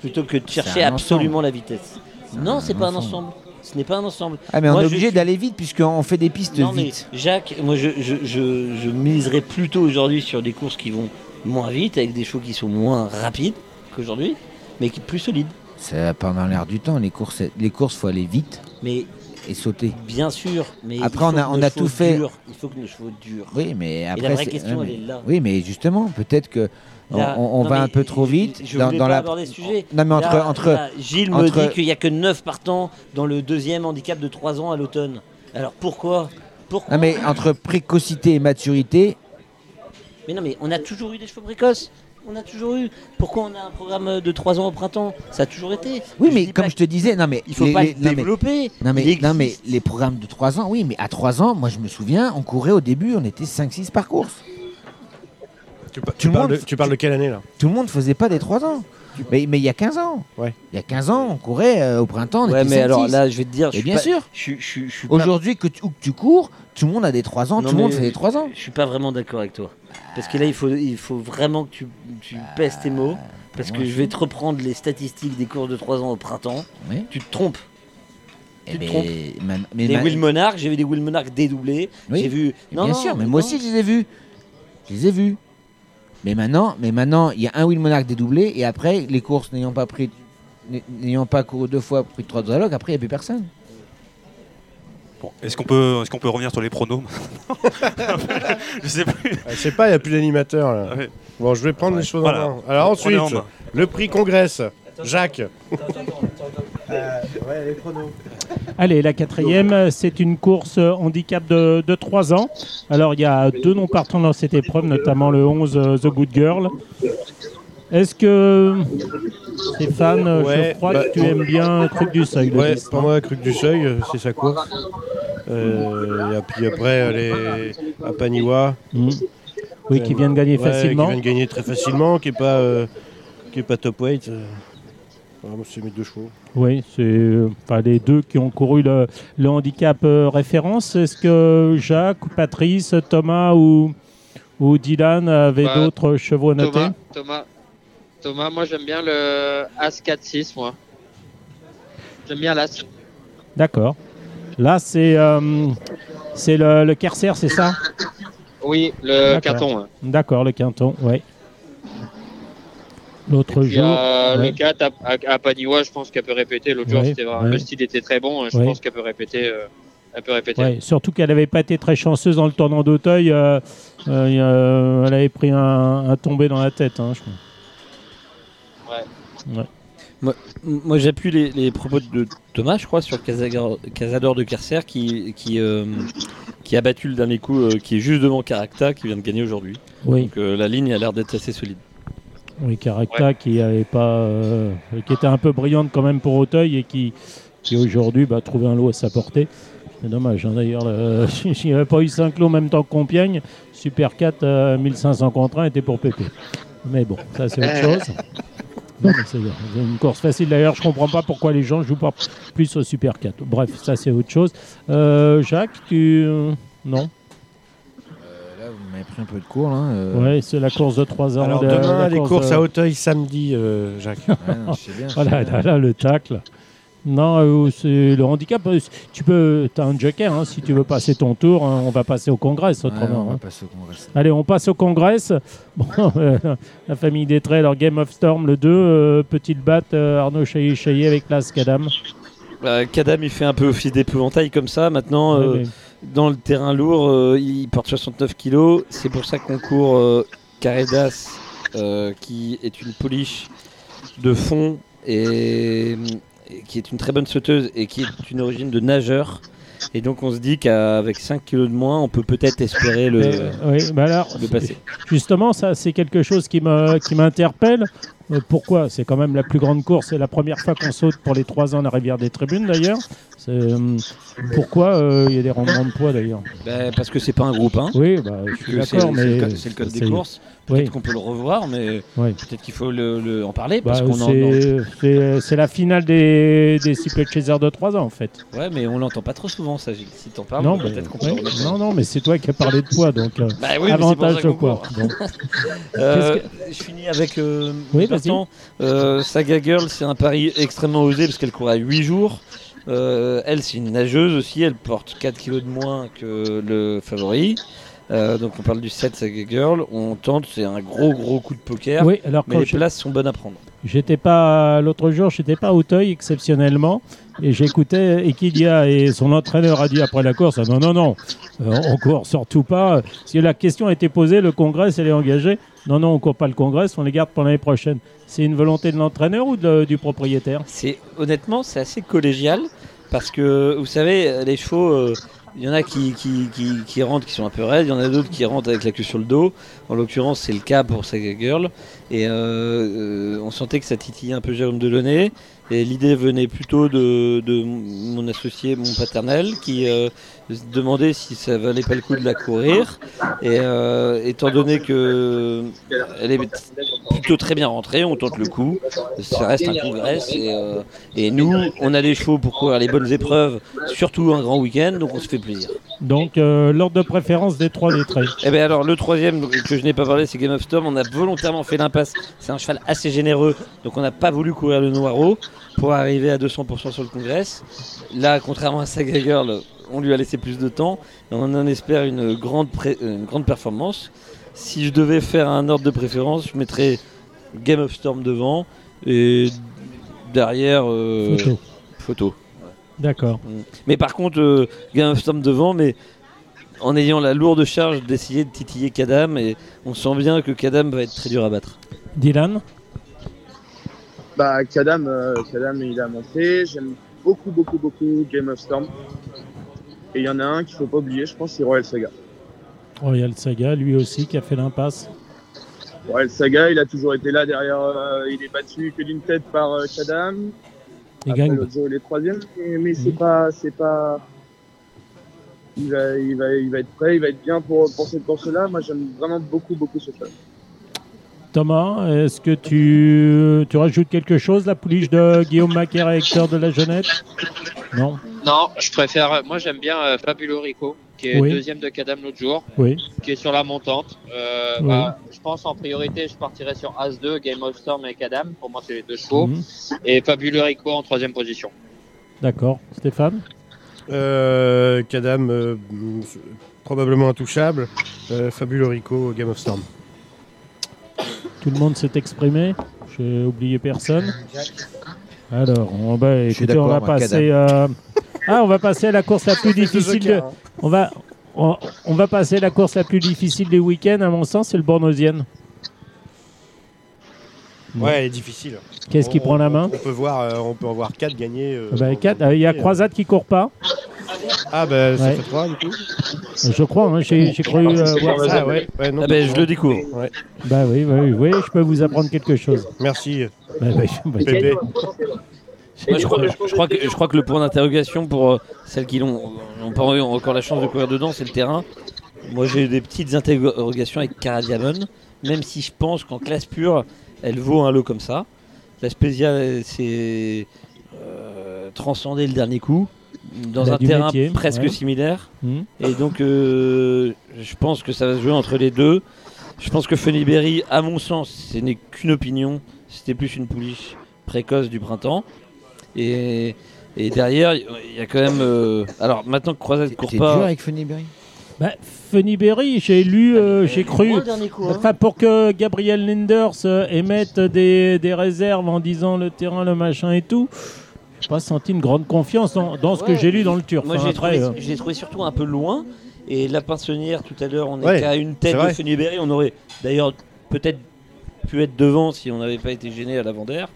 Speaker 3: plutôt que de chercher absolument la vitesse. Non, c'est pas un
Speaker 6: ensemble.
Speaker 3: Ce n'est pas un ensemble.
Speaker 6: Ah mais on
Speaker 3: Moi,
Speaker 6: est obligé
Speaker 3: suis-
Speaker 6: d'aller vite puisqu'on fait des pistes
Speaker 3: Non mais
Speaker 6: vite.
Speaker 3: Jacques, moi je, je, je, je miserais plutôt aujourd'hui sur des courses qui vont moins vite, avec des chevaux qui sont moins rapides qu'aujourd'hui, mais qui plus solides.
Speaker 6: C'est pendant l'air du temps. Les courses, les courses, faut aller vite
Speaker 3: Mais
Speaker 6: et sauter.
Speaker 3: bien sûr, mais
Speaker 6: Après, on a- on a tout fait.
Speaker 3: Il faut que nos chevaux durent.
Speaker 6: Oui, mais après.
Speaker 3: vraie
Speaker 6: c'est-
Speaker 3: question,
Speaker 6: ouais,
Speaker 3: elle
Speaker 6: mais-
Speaker 3: est là.
Speaker 6: Oui, mais justement, peut-être que on,
Speaker 3: Là,
Speaker 6: on- on
Speaker 3: non,
Speaker 6: va
Speaker 3: mais
Speaker 6: un peu trop vite
Speaker 3: je
Speaker 6: dans,
Speaker 3: voulais
Speaker 6: dans
Speaker 3: pas
Speaker 6: la.
Speaker 3: aborder ce sujet.
Speaker 6: Non, mais entre
Speaker 3: Là,
Speaker 6: entre.
Speaker 3: là, Gilles me dit qu'il n'y a que 9 partants dans le deuxième handicap de 3 ans à l'automne. Alors pourquoi? Pourquoi?
Speaker 6: Non, mais entre précocité et maturité,
Speaker 3: Mais non, mais on a toujours eu des chevaux précoces. On a toujours eu. Pourquoi on a un programme de 3 ans au printemps? Ça a toujours été.
Speaker 6: Oui,
Speaker 3: Je
Speaker 6: mais comme je te disais, non mais
Speaker 3: Il faut
Speaker 6: les-
Speaker 3: pas
Speaker 6: les-
Speaker 3: le
Speaker 6: non, mais-
Speaker 3: développer.
Speaker 6: Non mais, non les programmes de 3 ans, oui, mais à 3 ans, moi je me souviens, on courait au début, on était 5-6 par course.
Speaker 7: Tu, pa-
Speaker 6: Tout
Speaker 7: tu
Speaker 6: le
Speaker 7: parles
Speaker 6: monde-
Speaker 7: de, tu parles de quelle année là?
Speaker 6: Tout le monde faisait pas des 3 ans. Mais, mais il y a 15 ans.
Speaker 7: Ouais.
Speaker 6: Il y a 15 ans, on courait euh, au printemps, on
Speaker 3: Ouais,
Speaker 6: était
Speaker 3: mais alors
Speaker 6: 5-6.
Speaker 3: là, je vais te dire. je
Speaker 6: Et
Speaker 3: suis
Speaker 6: bien
Speaker 3: pas-
Speaker 6: sûr.
Speaker 3: Je suis- je suis- je suis pas-
Speaker 6: Aujourd'hui, que tu, où que tu cours, tout le monde a des 3 ans,
Speaker 3: Non,
Speaker 6: tout le monde fait des 3 ans.
Speaker 3: Je suis pas vraiment d'accord avec toi. Parce que là, il faut, il faut vraiment que tu, tu pèses tes mots. Parce
Speaker 6: moi,
Speaker 3: que
Speaker 6: je
Speaker 3: vais te reprendre les statistiques des courses de 3 ans au printemps.
Speaker 6: Oui.
Speaker 3: Tu te trompes.
Speaker 6: Eh
Speaker 3: Tu te trompes.
Speaker 6: ma- mais
Speaker 3: Les
Speaker 6: ma-
Speaker 3: Will Monarch, j'ai vu des Will Monarch dédoublés.
Speaker 6: Oui,
Speaker 3: J'ai vu.
Speaker 6: bien sûr, mais moi
Speaker 3: non.
Speaker 6: aussi je les ai vus. Je les ai vus. Mais maintenant, mais maintenant, il y a un Will Monarch dédoublé et après, les courses n'ayant pas pris, n'ayant pas couru deux fois, pris trois dialogues, après il n'y a plus personne.
Speaker 8: Bon, est-ce qu'on peut, est-ce qu'on peut revenir sur les pronos Je sais plus.
Speaker 7: Ah, Je sais pas, il n'y a plus d'animateur là.
Speaker 8: Ouais.
Speaker 7: Bon, je vais prendre les choses
Speaker 8: Voilà.
Speaker 7: en main. Alors
Speaker 8: en
Speaker 7: ensuite,
Speaker 8: main.
Speaker 7: le prix Congrès. Jacques.
Speaker 2: Allez, la quatrième, euh, c'est une course euh, handicap de, de 3 ans. Alors, il y a deux noms partants dans cette épreuve, notamment le 11 euh, The Good Girl. Est-ce que, Stéphane, euh,
Speaker 7: Ouais,
Speaker 2: je crois
Speaker 7: bah,
Speaker 2: que tu aimes bien Truc du Seuil
Speaker 7: Ouais, pour
Speaker 2: hein
Speaker 7: moi, Cruc du Seuil, euh, c'est sa course. Euh, et puis après, les à Paniwa.
Speaker 2: Mhm. Oui, qui vient de gagner
Speaker 7: Ouais,
Speaker 2: facilement.
Speaker 7: Qui vient de gagner très facilement, qui est pas, euh, qui est pas top weight. Voilà, moi, c'est mes deux chevaux.
Speaker 2: Oui, c'est euh, enfin, les deux qui ont couru le, le handicap euh, référence. Est-ce que Jacques, Patrice, Thomas ou, ou Dylan avaient
Speaker 4: Bah,
Speaker 2: d'autres chevaux à noter
Speaker 4: Thomas, Thomas, Thomas, moi j'aime bien le As 4-6, moi. J'aime bien l'As.
Speaker 2: D'accord. Là, c'est euh, c'est le, le Kerser, c'est ça?
Speaker 4: Oui, le hein.
Speaker 2: D'accord, le Quinton, oui. L'autre jour.
Speaker 4: euh,
Speaker 2: ouais.
Speaker 4: Le 4 à, à, à Paniwa, je pense qu'elle peut répéter. L'autre jour, c'était vraiment-
Speaker 2: ouais.
Speaker 4: le style était très bon. Je
Speaker 2: Ouais.
Speaker 4: pense qu'elle peut répéter. euh, elle peut répéter.
Speaker 2: Ouais, surtout qu'elle n'avait pas été très chanceuse dans le tournant d'Auteuil. euh, euh, elle avait pris un, un tombé dans la tête. hein, je crois.
Speaker 3: M- Moi, j'appuie les, les propos de Thomas, je crois, sur Casador de Kerser, qui, qui, euh, qui a battu le dernier coup, euh, qui est juste devant Caracta, qui vient de gagner aujourd'hui.
Speaker 2: Oui,
Speaker 3: Donc euh, la ligne a l'air d'être assez solide.
Speaker 2: Oui Caracta qui avait pas, euh, qui était un peu brillante quand même pour Auteuil et qui, qui aujourd'hui bah, trouvait un lot à sa portée. C'est dommage. hein, D'ailleurs, le- <laughs> s'il n'y avait pas eu 5 lots en même temps que Compiègne, Super 4 euh, 1500 contre 1 était pour Pépé. Mais bon, ça c'est autre chose. Non, mais c'est une course facile d'ailleurs. Je comprends pas pourquoi les gens jouent pas plus au Super 4. Bref, ça c'est autre chose. Euh, Jacques, tu... euh, Non?
Speaker 6: M'avez pris un peu de cours. Là. euh.
Speaker 2: Ouais, c'est la course de 3 ans.
Speaker 7: Alors
Speaker 2: de-
Speaker 7: demain,
Speaker 2: la
Speaker 7: les
Speaker 2: course
Speaker 7: courses
Speaker 2: de-
Speaker 7: à Hauteuil samedi, euh, Jacques.
Speaker 6: Ouais, non, bien, <laughs>
Speaker 2: Voilà,
Speaker 6: bien.
Speaker 2: là, là, le tacle. Non, euh, c'est le handicap. Tu peux, as un joker. hein, si tu veux passer ton tour, hein, on va passer au congrès
Speaker 6: Ouais,
Speaker 2: autrement.
Speaker 6: on
Speaker 2: hein.
Speaker 6: va passer au congrès.
Speaker 2: Allez, on passe au congrès. <laughs> Bon, euh, la famille Détray, leur Game of Storm, le 2. euh, petite batte, euh, Arnaud Chailly-Chailly avec l'As Kadam.
Speaker 3: Kadam, il fait un peu office d'épouvantail comme ça. Maintenant, euh,
Speaker 2: Ouais,
Speaker 3: dans le terrain lourd, euh, il porte 69 kilos. C'est pour ça qu'on court euh, Caredas, euh, qui est une pouliche de fond et, et qui est une très bonne sauteuse et qui est une origine de nageur. Et donc on se dit qu'avec 5 kilos de moins, on peut peut-être espérer le,
Speaker 2: oui, alors,
Speaker 3: le passer.
Speaker 2: Justement, ça, c'est quelque chose qui m'interpelle. Euh, pourquoi? C'est quand même la plus grande course. C'est la première fois qu'on saute pour les trois ans à la rivière des tribunes, d'ailleurs. Euh, pourquoi euh, il y a des rendements de poids, d'ailleurs?
Speaker 3: Bah, parce que c'est pas un groupe 1.
Speaker 2: Oui, bah, je suis d'accord,
Speaker 3: c'est le
Speaker 2: mais
Speaker 3: code- c'est le code des courses.
Speaker 2: oui.
Speaker 3: Peut-être qu'on peut le revoir, mais
Speaker 2: Oui.
Speaker 3: peut-être qu'il faut le, le- en parler.
Speaker 2: Bah,
Speaker 3: en-
Speaker 2: c'est, c'est la finale des, des Steeple Chaser de 3 ans, en fait.
Speaker 3: Ouais, mais on l'entend pas trop souvent, ça. Gilles. Si t'en parles,
Speaker 2: non,
Speaker 3: peut-être qu'on peut
Speaker 2: ouais, non, non, mais c'est toi qui as parlé de poids, donc euh,
Speaker 3: Bah oui,
Speaker 2: avantage de <laughs> poids.
Speaker 3: Je finis avec euh,
Speaker 2: Oui,
Speaker 3: Euh, Saga Girl, c'est un pari extrêmement osé parce qu'elle court à 8 jours. Euh, elle, c'est une nageuse aussi. Elle porte 4 kilos de moins que le favori. Euh, donc on parle du 7 Saga Girl. On tente, c'est un gros gros coup de poker.
Speaker 2: Oui, alors
Speaker 3: mais les places sont bonnes à prendre.
Speaker 2: J'étais pas l'autre jour, j'étais pas à Auteuil exceptionnellement, et j'écoutais Equidia et son entraîneur a dit après la course, non non non, euh, on court surtout pas. Si la question a été posée, le Congrès elle est engagé. Non non, on court pas le Congrès, on les garde pour l'année prochaine. C'est une volonté de l'entraîneur ou de- du propriétaire?
Speaker 3: C'est honnêtement, c'est assez collégial parce que vous savez, les chevaux, euh, il y en a qui, qui, qui, rentrent qui sont un peu raides, il y en a d'autres qui rentrent avec la queue sur le dos. En l'occurrence, c'est le cas pour Saga Girl. Et euh, euh, on sentait que ça titillait un peu Jérôme Delaunay. Et l'idée venait plutôt de, de mon associé, mon paternel, qui euh, se demandait si ça valait pas le coup de la courir. Et euh, étant donné que elle est plutôt très bien rentrée, on tente le coup. Ça reste un congrès. Et, euh, et nous, on a les chevaux pour courir les bonnes épreuves, surtout un grand week-end, donc on se fait plaisir.
Speaker 2: Donc euh, l'ordre de préférence des trois des traits.
Speaker 3: Et bien alors le troisième que je n'ai pas parlé, c'est Game of Storm. On a volontairement fait l'impasse. C'est un cheval assez généreux, donc on n'a pas voulu courir le Noiro pour arriver à 200% sur le congrès. Là, contrairement à Saga Girl, on lui a laissé plus de temps. Et on en espère une grande, pré- une grande performance. Si je devais faire un ordre de préférence, je mettrais Game of Storm devant et derrière euh,
Speaker 2: Photo.
Speaker 3: photo.
Speaker 2: D'accord.
Speaker 3: Mais par contre, euh, Game of Storm devant, mais en ayant la lourde charge d'essayer de titiller Kadam, et on sent bien que Kadam va être très dur à battre.
Speaker 2: Dylan?
Speaker 5: Bah, Kadam, euh, Kadam, il a montré. J'aime beaucoup, beaucoup, beaucoup Game of Storm. Et il y en a un qu'il faut pas oublier, je pense, c'est Royal Saga.
Speaker 2: Royal Saga, lui aussi, qui a fait l'impasse.
Speaker 5: Royal Saga, il a toujours été là derrière. euh, il est battu que d'une tête par euh, Kadam.
Speaker 2: Il
Speaker 5: Après,
Speaker 2: gagne.
Speaker 5: jour, il est troisième. Mais, mais c'est
Speaker 2: Mhm.
Speaker 5: pas, c'est pas. Il va, il va, il va être prêt, il va être bien pour, pour cette course-là. Moi, j'aime vraiment beaucoup, beaucoup ce cheval.
Speaker 2: Thomas, est-ce que tu, tu rajoutes quelque chose, la pouliche de Guillaume Macaire et Hector de la Jeunette Non
Speaker 4: Non, je préfère. Moi, j'aime bien euh, Fabulo Rico, qui est
Speaker 2: Oui.
Speaker 4: deuxième de Kadam l'autre jour,
Speaker 2: Oui.
Speaker 4: qui est sur la montante. Euh,
Speaker 2: Oui.
Speaker 4: bah, je pense en priorité, je partirais sur As2, Game of Storm et Kadam. Pour moi, c'est les deux chevaux.
Speaker 2: Mhm.
Speaker 4: Et Fabulo Rico en troisième position.
Speaker 2: D'accord. Stéphane?
Speaker 7: Euh, Kadam, euh, probablement intouchable. Euh, Fabuleux Rico, Game of Storm.
Speaker 2: Tout le monde s'est exprimé J'ai oublié personne Alors, on va, écoutez, on va passer. Ah, on va passer à la course la plus difficile. De... On va, on, on va passer à la course la plus difficile des week-ends. À mon sens, c'est le Bornosienne.
Speaker 7: Ouais, elle est difficile.
Speaker 2: Qu'est-ce qui prend la main
Speaker 7: on peut, voir, euh, on peut en voir 4 gagner. euh,
Speaker 2: Ah bah, quatre. Euh, Il y a Croisade qui court pas,
Speaker 7: Ah, bah ça
Speaker 2: Ouais.
Speaker 7: fait 3 du coup.
Speaker 2: je crois. hein, J'ai j'ai cru euh, voir ça.
Speaker 7: Ah, ouais, ouais, non,
Speaker 3: Ah ben, je le découvre.
Speaker 7: Ouais.
Speaker 2: Bah oui, oui, oui, je peux vous apprendre quelque chose.
Speaker 7: Merci,
Speaker 2: Bah, bah, <laughs>
Speaker 7: Pépé.
Speaker 3: Moi, je, crois, je crois que, je crois que le point d'interrogation pour euh, celles qui l'ont ont pas eu encore la chance de courir dedans, c'est le terrain. Moi, j'ai eu des petites interrogations avec Cara Diamond, même si je pense qu'en classe pure, elle vaut un lot comme ça. La Spezia, c'est euh, transcender le dernier coup dans un terrain
Speaker 2: métier,
Speaker 3: presque
Speaker 2: ouais.
Speaker 3: similaire.
Speaker 2: Hmm.
Speaker 3: Et donc, euh, je pense que ça va se jouer entre les deux. Je pense que Funny Berry, à mon sens, ce n'est qu'une opinion. C'était plus une pouliche précoce du printemps. Et, et derrière, il y a quand même. euh, alors maintenant que Croisade court
Speaker 6: T'es dur
Speaker 3: pas.
Speaker 6: avec Funny Berry
Speaker 2: Bah, Funny Berry, j'ai lu, euh, j'ai cru.
Speaker 3: Coup, hein.
Speaker 2: Enfin, pour que Gabriel Linders euh, émette des, des réserves en disant le terrain, le machin et tout, j'ai pas senti une grande confiance dans, dans ce que j'ai lu dans le turf.
Speaker 3: Moi,
Speaker 2: hein.
Speaker 3: j'ai trouvé,
Speaker 2: euh,
Speaker 3: trouvé surtout un peu loin. Et la pinsonnière, tout à l'heure, on
Speaker 7: Ouais,
Speaker 3: était à une tête de Berry. On aurait d'ailleurs peut-être pu être devant si on n'avait pas été gêné à l'avant d'air.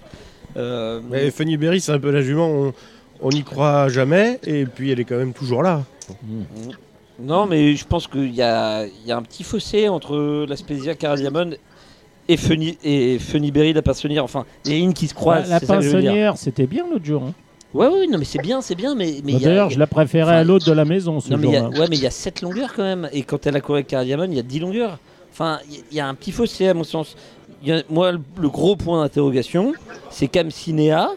Speaker 3: Euh,
Speaker 7: Mais Funny Berry, c'est un peu la jument, on- n'y croit jamais, et puis elle est quand même toujours là.
Speaker 3: Non, mais je pense qu'il y a, il y a un petit fossé entre la Spezia Caradiamon et Funny, et Funny Berry, la pinsonnière. Enfin, les lignes qui se croisent.
Speaker 2: la pinsonnière, c'était bien l'autre jour. hein.
Speaker 3: Ouais, ouais, non, mais c'est bien, c'est bien. Mais, mais
Speaker 2: Bah, D'ailleurs, je la préférais à l'autre de la maison ce
Speaker 3: Non, mais il y a,
Speaker 2: jour-là.
Speaker 3: ouais, mais il y a 7 longueurs quand même. Et quand elle a couru avec Cardiamon, il y a 10 longueurs. Enfin, il y a- il y, a un petit fossé à mon sens. Il y a- moi, le, le gros point d'interrogation, c'est Cam Cinéa,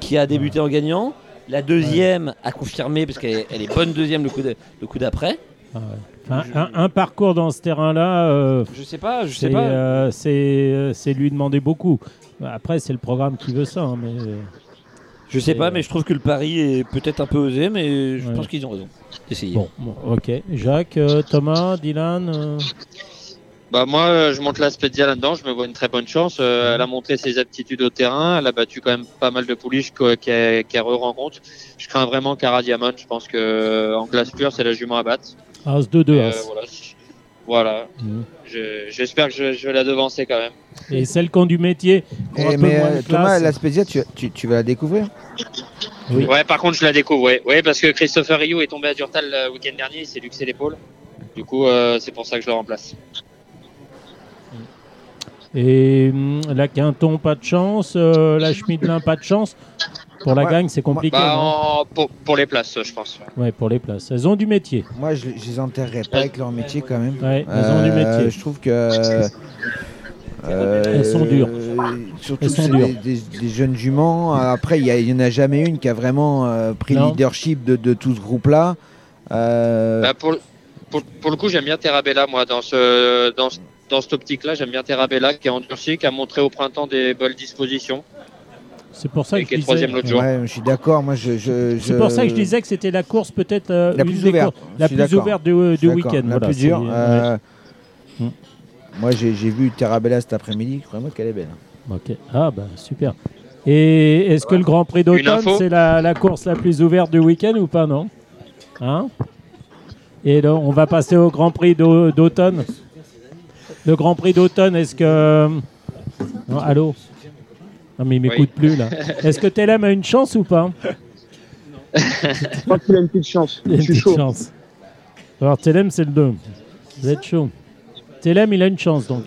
Speaker 3: qui a débuté en gagnant. La deuxième a confirmé, parce qu'elle est- elle est bonne deuxième le coup de- le coup d'après.
Speaker 2: Ah ouais. Un, un parcours dans ce terrain-là, euh,
Speaker 3: Je sais pas, je sais
Speaker 2: c'est
Speaker 3: pas.
Speaker 2: euh, c'est, euh, c'est lui demander beaucoup. Après, c'est le programme qui veut ça. hein, mais,
Speaker 3: je sais pas, mais je trouve que le pari est peut-être un peu osé, mais je
Speaker 2: Ouais.
Speaker 3: pense qu'ils ont raison d'essayer.
Speaker 2: bon, bon, ok. Jacques, euh, Thomas, Dylan
Speaker 4: Bah moi, euh, je monte la Spezia là-dedans. Je me vois une très bonne chance. Euh, elle a montré ses aptitudes au terrain. Elle a battu quand même pas mal de pouliches qu'elle re-rencontre. Je crains vraiment Cara Diamond. Je pense que euh, en classe pure, c'est la jument à battre.
Speaker 2: As 2-2.
Speaker 4: Euh,
Speaker 2: As.
Speaker 4: voilà. Voilà. Je- J'espère que je, je vais la devancer quand même.
Speaker 2: Et celles qui ont du métier,
Speaker 6: Eh, Mais euh, Thomas,
Speaker 2: classe.
Speaker 6: la Spezia, tu, tu, tu vas la découvrir
Speaker 2: Oui.
Speaker 4: Ouais, par contre, je la découvre. Ouais, ouais parce que Christopher Rioux est tombé à Durtal le week-end dernier. Il s'est luxé l'épaule. Du coup, euh, c'est pour ça que je le remplace.
Speaker 2: Et hum, la Quinton, pas de chance. euh, la Schmidlin, pas de chance. Pour la
Speaker 6: Ouais.
Speaker 2: gang, c'est compliqué.
Speaker 4: Bah,
Speaker 2: non
Speaker 4: en- pour, pour les places, je pense.
Speaker 2: Ouais, pour les places. Elles ont du métier.
Speaker 6: Moi, je, je les enterrerais pas avec leur métier quand même.
Speaker 2: Ouais, elles ont du
Speaker 6: Euh,
Speaker 2: métier.
Speaker 6: Je trouve que. euh,
Speaker 2: Elles sont dures.
Speaker 6: Surtout
Speaker 2: Elles sont
Speaker 6: c'est
Speaker 2: dures.
Speaker 6: Des, des- des jeunes juments. Après, il y a- il y en a jamais une qui a vraiment euh, pris le
Speaker 2: Non.
Speaker 6: leadership de, de tout ce groupe-là. Euh,
Speaker 4: Bah, pour, pour, pour le coup, j'aime bien Terrabella, moi, dans, ce, dans, ce- dans cette optique-là. J'aime bien Terrabella, qui est endurci, qui a montré au printemps des bonnes dispositions.
Speaker 2: C'est pour ça
Speaker 4: Et
Speaker 2: que
Speaker 4: qui
Speaker 2: je
Speaker 4: est troisième
Speaker 2: disais.
Speaker 4: l'autre jour.
Speaker 6: ouais, je suis d'accord. Moi, je. je-
Speaker 2: C'est pour ça que je disais que c'était la course peut-être euh,
Speaker 6: La plus ouverte.
Speaker 2: la plus ouverte du,
Speaker 6: Je
Speaker 2: du week-end.
Speaker 6: La
Speaker 2: voilà,
Speaker 6: plus
Speaker 2: c'est-
Speaker 6: dure.
Speaker 2: ouais.
Speaker 6: euh,
Speaker 2: Hmm.
Speaker 6: Moi, j'ai j'ai vu Terrabella cet après-midi. Croyez-moi qu'elle est belle.
Speaker 2: Ok. Ah bah super. Et est-ce que le Grand Prix d'automne c'est la, la course la plus ouverte du week-end ou pas non? Hein? Et là, on va passer au Grand Prix d'au- d'automne? Le Grand Prix d'automne, est-ce que Non, allô Non mais il m'écoute plus là. <laughs> Est-ce que Telem a une chance ou pas
Speaker 5: Je crois qu'il a une petite chance.
Speaker 2: Il a
Speaker 5: Je
Speaker 2: une
Speaker 5: suis
Speaker 2: petite
Speaker 5: chaud.
Speaker 2: chance. Alors Telem c'est le 2. Vous êtes chaud. Telem il a une chance donc.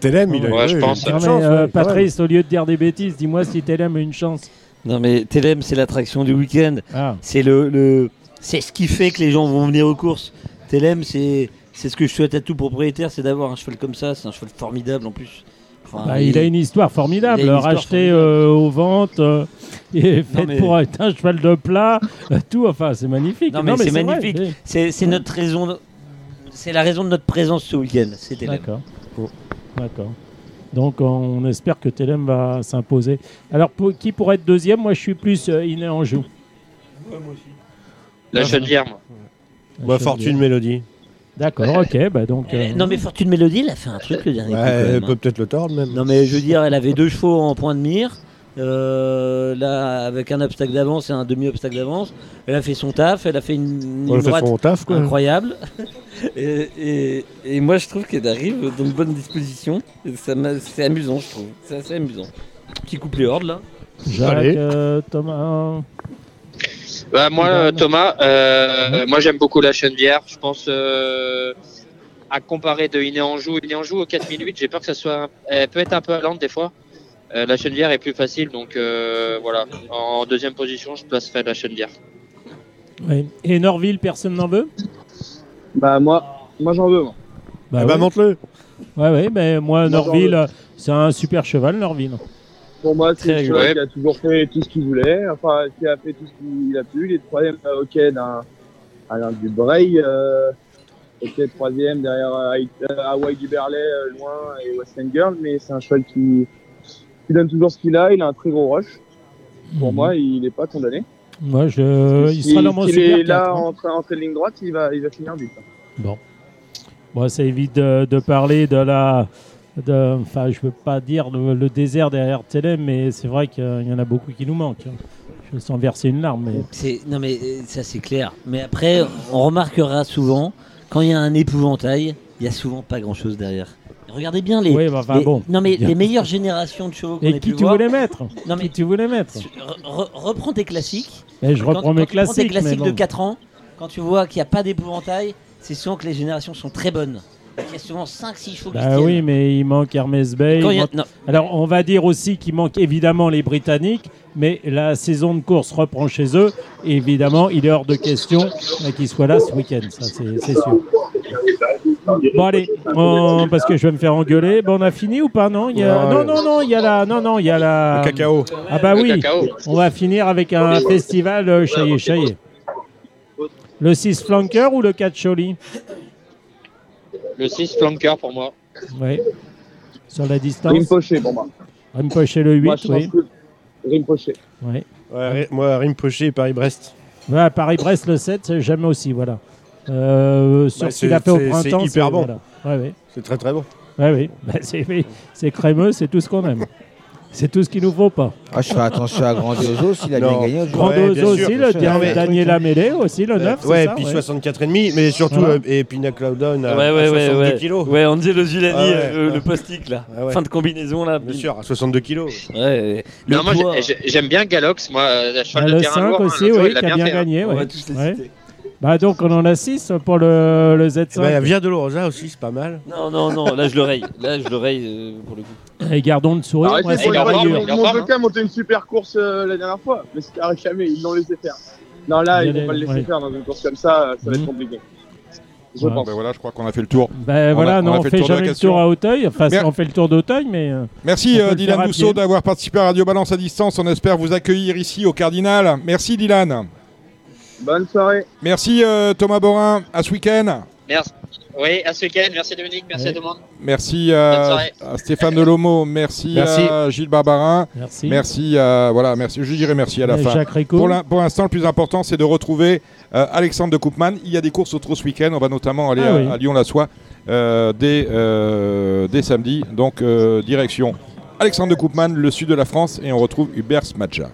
Speaker 7: Telem, il a
Speaker 4: Ouais, je
Speaker 7: une
Speaker 4: pense.
Speaker 7: petite
Speaker 2: Non, mais,
Speaker 7: chance,
Speaker 2: euh. Patrice, au lieu de dire des bêtises, dis-moi si Telem a une chance.
Speaker 3: Non, mais Telem, c'est l'attraction du week-end.
Speaker 2: Ah.
Speaker 3: C'est le, le- c'est ce qui fait que les gens vont venir aux courses. Telem, c'est c'est ce que je souhaite à tout propriétaire, c'est d'avoir un cheval comme ça. C'est un cheval formidable en plus. Enfin,
Speaker 2: Bah, il a une histoire formidable,
Speaker 3: une histoire
Speaker 2: racheté
Speaker 3: formidable.
Speaker 2: euh, aux ventes, euh, et fait
Speaker 3: mais-
Speaker 2: pour être un cheval de plat, euh, tout, enfin c'est magnifique.
Speaker 3: Non, mais c'est magnifique. C'est notre raison. de- C'est la raison de notre présence ce week-end. C'est Telem.
Speaker 2: D'accord. D'accord. Donc on espère que Telem va s'imposer. Alors pour- qui pourrait être deuxième? Moi je suis plus euh, Iné Anjou.
Speaker 4: La Chenevière, moi.
Speaker 7: Bah, Fortune Mélodie.
Speaker 2: D'accord, ok, bah donc.
Speaker 3: Eh,
Speaker 2: euh,
Speaker 3: Non, mais Fortune Mélodie, elle a fait un truc le dernier
Speaker 7: Ouais,
Speaker 3: coup. quand
Speaker 7: elle
Speaker 3: même, hein.
Speaker 7: peut peut-être le tordre même.
Speaker 3: Non, mais je veux dire, elle avait deux chevaux en point de mire. Euh, là, avec un obstacle d'avance et un demi-obstacle d'avance, elle a fait son taf, elle a fait une, une
Speaker 7: On a fait
Speaker 3: droite
Speaker 7: son taf, quoi.
Speaker 3: incroyable. <laughs> et, et- et moi, je trouve qu'elle arrive dans de bonnes dispositions. Et ça m'a- C'est amusant, je trouve. C'est assez amusant. Petit couplet horde là.
Speaker 2: Jacques,
Speaker 7: Allez.
Speaker 2: euh, Thomas.
Speaker 4: Bah, moi, Thomas, euh, moi j'aime beaucoup la Chenevière. Je pense euh, à comparer de Iné Anjou. Iné Anjou au 4008, j'ai peur que ça soit. un- Elle peut être un peu lente des fois. Euh, la Chenevière est plus facile, donc euh, voilà. En deuxième position, je placerai la Chenevière.
Speaker 2: Oui. Et Norville, personne n'en veut?
Speaker 5: Bah, moi, moi j'en veux. Moi.
Speaker 2: Bah,
Speaker 7: Eh bah,
Speaker 2: ouais.
Speaker 7: monte-le.
Speaker 2: Ouais, ouais, mais moi, Norville, c'est un super cheval, Norville.
Speaker 5: Pour moi, c'est cheval
Speaker 4: rigolo.
Speaker 5: qui a toujours fait tout ce qu'il voulait, enfin, qui a fait tout ce qu'il a pu. Il est troisième euh, quai d'un Alain Dubreil. Euh, ok, troisième derrière euh, euh, Hawaii du Berlay, euh, loin, et Western Girl, mais c'est un cheval qui, qui donne toujours ce qu'il a. Il a un très gros rush. Pour
Speaker 2: Mhm.
Speaker 5: moi, il n'est pas condamné.
Speaker 2: Moi, je... il sera
Speaker 5: s'il est là
Speaker 2: 4, hein.
Speaker 5: entre, entre ligne droite, il va, il va finir vite.
Speaker 2: Bon. Bon, ça évite de, de parler de la. De- Enfin, je veux pas dire le, le désert derrière Télé, mais c'est vrai qu'il y en a beaucoup qui nous manquent. hein. Je sens verser une larme. Mais...
Speaker 3: Non mais euh, ça c'est clair. Mais après, on remarquera souvent, quand il y a un épouvantail, il y a souvent pas grand chose derrière. Regardez bien les.
Speaker 2: Oui, bah,
Speaker 3: les-
Speaker 2: bon.
Speaker 3: Non mais les meilleures générations de chevaux qu'on
Speaker 2: Et
Speaker 3: ait
Speaker 2: qui tu
Speaker 3: voir.
Speaker 2: voulais mettre
Speaker 3: Non mais
Speaker 2: Qui tu voulais mettre
Speaker 3: re- re- reprends tes classiques.
Speaker 2: Et Je
Speaker 3: Quand-
Speaker 2: reprends
Speaker 3: quand
Speaker 2: mes
Speaker 3: tu prends tes
Speaker 2: classiques. mais
Speaker 3: classiques de
Speaker 2: bon.
Speaker 3: 4 ans, quand tu vois qu'il n'y a pas d'épouvantail, c'est souvent que les générations sont très bonnes. Il y a souvent 5-6 chevaux
Speaker 2: Bah oui, mais il manque Hermès Bay. Il
Speaker 3: a-
Speaker 2: Alors, on va dire aussi qu'il manque évidemment les Britanniques, mais la saison de course reprend chez eux. Et évidemment, il est hors de question euh, qu'ils soient là ce week-end, ça c'est c'est sûr. Bon allez, on- parce que je vais me faire engueuler. Bon, on a fini ou pas Non, il y a...
Speaker 7: Ouais.
Speaker 2: non, non, non, il y a la, non, non, il y a la.
Speaker 7: Le cacao.
Speaker 2: Ah bah oui, on va finir avec un festival euh, Chaillé Chaillé. Le 6 flanker ou le 4 Choly
Speaker 4: Le 6 flanker pour moi.
Speaker 2: Oui. Sur la distance.
Speaker 5: Rimpoché pour moi.
Speaker 2: Rimpoché le 8,
Speaker 5: Moi, je pense
Speaker 2: oui.
Speaker 5: que Rimpoché.
Speaker 2: oui.
Speaker 7: Ouais, moi, Rimpoché et Paris-Brest.
Speaker 2: Ouais, Paris-Brest le 7, j'aime aussi, voilà. Euh, sur
Speaker 7: Bah,
Speaker 2: ce qu'il a fait au printemps.
Speaker 7: c'est hyper bon.
Speaker 2: voilà. Ouais, ouais.
Speaker 7: C'est très très bon.
Speaker 2: Ouais, oui. <laughs> Bah, c'est, oui. c'est crémeux, c'est tout ce qu'on aime. C'est tout ce qu'il nous faut pas.
Speaker 6: Ah, je fais attention à Grandioso s'il a bien gagné. aujourd'hui.
Speaker 2: Grand
Speaker 7: Ouais, bien
Speaker 2: Ozo
Speaker 7: sûr,
Speaker 2: aussi, le
Speaker 7: mais-
Speaker 2: Daniel Amélé aussi, le 9.
Speaker 7: ouais, puis
Speaker 2: ouais.
Speaker 7: 64,5, mais surtout, euh, et Pina Cloudon à,
Speaker 3: Ouais, ouais, ouais,
Speaker 7: 62
Speaker 3: ouais.
Speaker 7: kilos.
Speaker 3: Ouais, Angelo Zulani,
Speaker 7: Ah ouais,
Speaker 3: euh,
Speaker 7: ouais.
Speaker 3: le postique là.
Speaker 7: Ah ouais.
Speaker 3: Fin de combinaison là.
Speaker 7: Bien sûr, à 62 kilos.
Speaker 3: Ouais, le
Speaker 4: Non, moi, j'aime bien Galox, moi, euh, cheval
Speaker 2: Ah,
Speaker 4: de
Speaker 2: le
Speaker 4: terrain
Speaker 2: 5
Speaker 4: lourd. hein,
Speaker 2: aussi,
Speaker 4: jour,
Speaker 2: oui,
Speaker 4: il l'a
Speaker 2: qui a bien
Speaker 4: hein.
Speaker 2: gagné.
Speaker 3: on
Speaker 2: ouais.
Speaker 3: va tous les
Speaker 2: Ouais.
Speaker 3: citer.
Speaker 2: Bah, donc, on en a 6 pour le, le Z5.
Speaker 7: Bah, Via de Rosa aussi, c'est pas mal.
Speaker 3: Non, non, non, là je le raye. Là je le raye euh, pour le coup.
Speaker 2: Et gardons le sourire. Rayure.
Speaker 5: mon-
Speaker 4: il en
Speaker 5: mon a monté une super course euh, la dernière fois, mais c'était arrêté jamais, ils l'ont laissé faire. Non, là,
Speaker 2: Il
Speaker 5: ils
Speaker 2: a
Speaker 5: vont pas le laisser
Speaker 2: ouais.
Speaker 5: faire dans une course comme ça, euh, ça va
Speaker 2: Mhm.
Speaker 5: être compliqué. Je
Speaker 2: Ouais.
Speaker 5: pense.
Speaker 1: Ben voilà, je crois qu'on a fait le tour.
Speaker 2: Ben
Speaker 1: On
Speaker 2: voilà,
Speaker 1: a- on
Speaker 2: non,
Speaker 1: a
Speaker 2: on
Speaker 1: fait le
Speaker 2: fait jamais le tour à Hauteuil. Enfin,
Speaker 1: Mer-
Speaker 2: on fait le tour d'Auteuil, mais.
Speaker 1: Merci
Speaker 2: On
Speaker 1: euh, Dylan
Speaker 2: à pied.
Speaker 1: d'avoir participé à Radio Balance à distance. On espère vous accueillir ici au Cardinal. Merci Dylan.
Speaker 5: Bonne soirée.
Speaker 1: Merci euh, Thomas Borin. À ce week-end.
Speaker 4: Merci. Oui, à ce week-end. Merci Dominique, merci à tout le monde.
Speaker 1: Merci
Speaker 4: Bonne
Speaker 1: à, Stéphane Delomo. Merci,
Speaker 7: Merci.
Speaker 1: à Gilles Barbarin.
Speaker 2: Merci.
Speaker 1: Merci à voilà, merci. Je dirais merci à la
Speaker 2: Et
Speaker 1: fin.
Speaker 2: Jacques Rico.
Speaker 1: Pour l'in- pour l'instant, le plus important, c'est de retrouver euh, Alexandre de Koopman. Il y a des courses au trot ce week-end. On va notamment aller
Speaker 2: Ah
Speaker 1: à,
Speaker 2: oui.
Speaker 1: à Lyon-la-Soie euh, dès, euh, dès samedi. Donc, euh, direction Alexandre de Koopman, le sud de la France. Et on retrouve Hubert Smadja.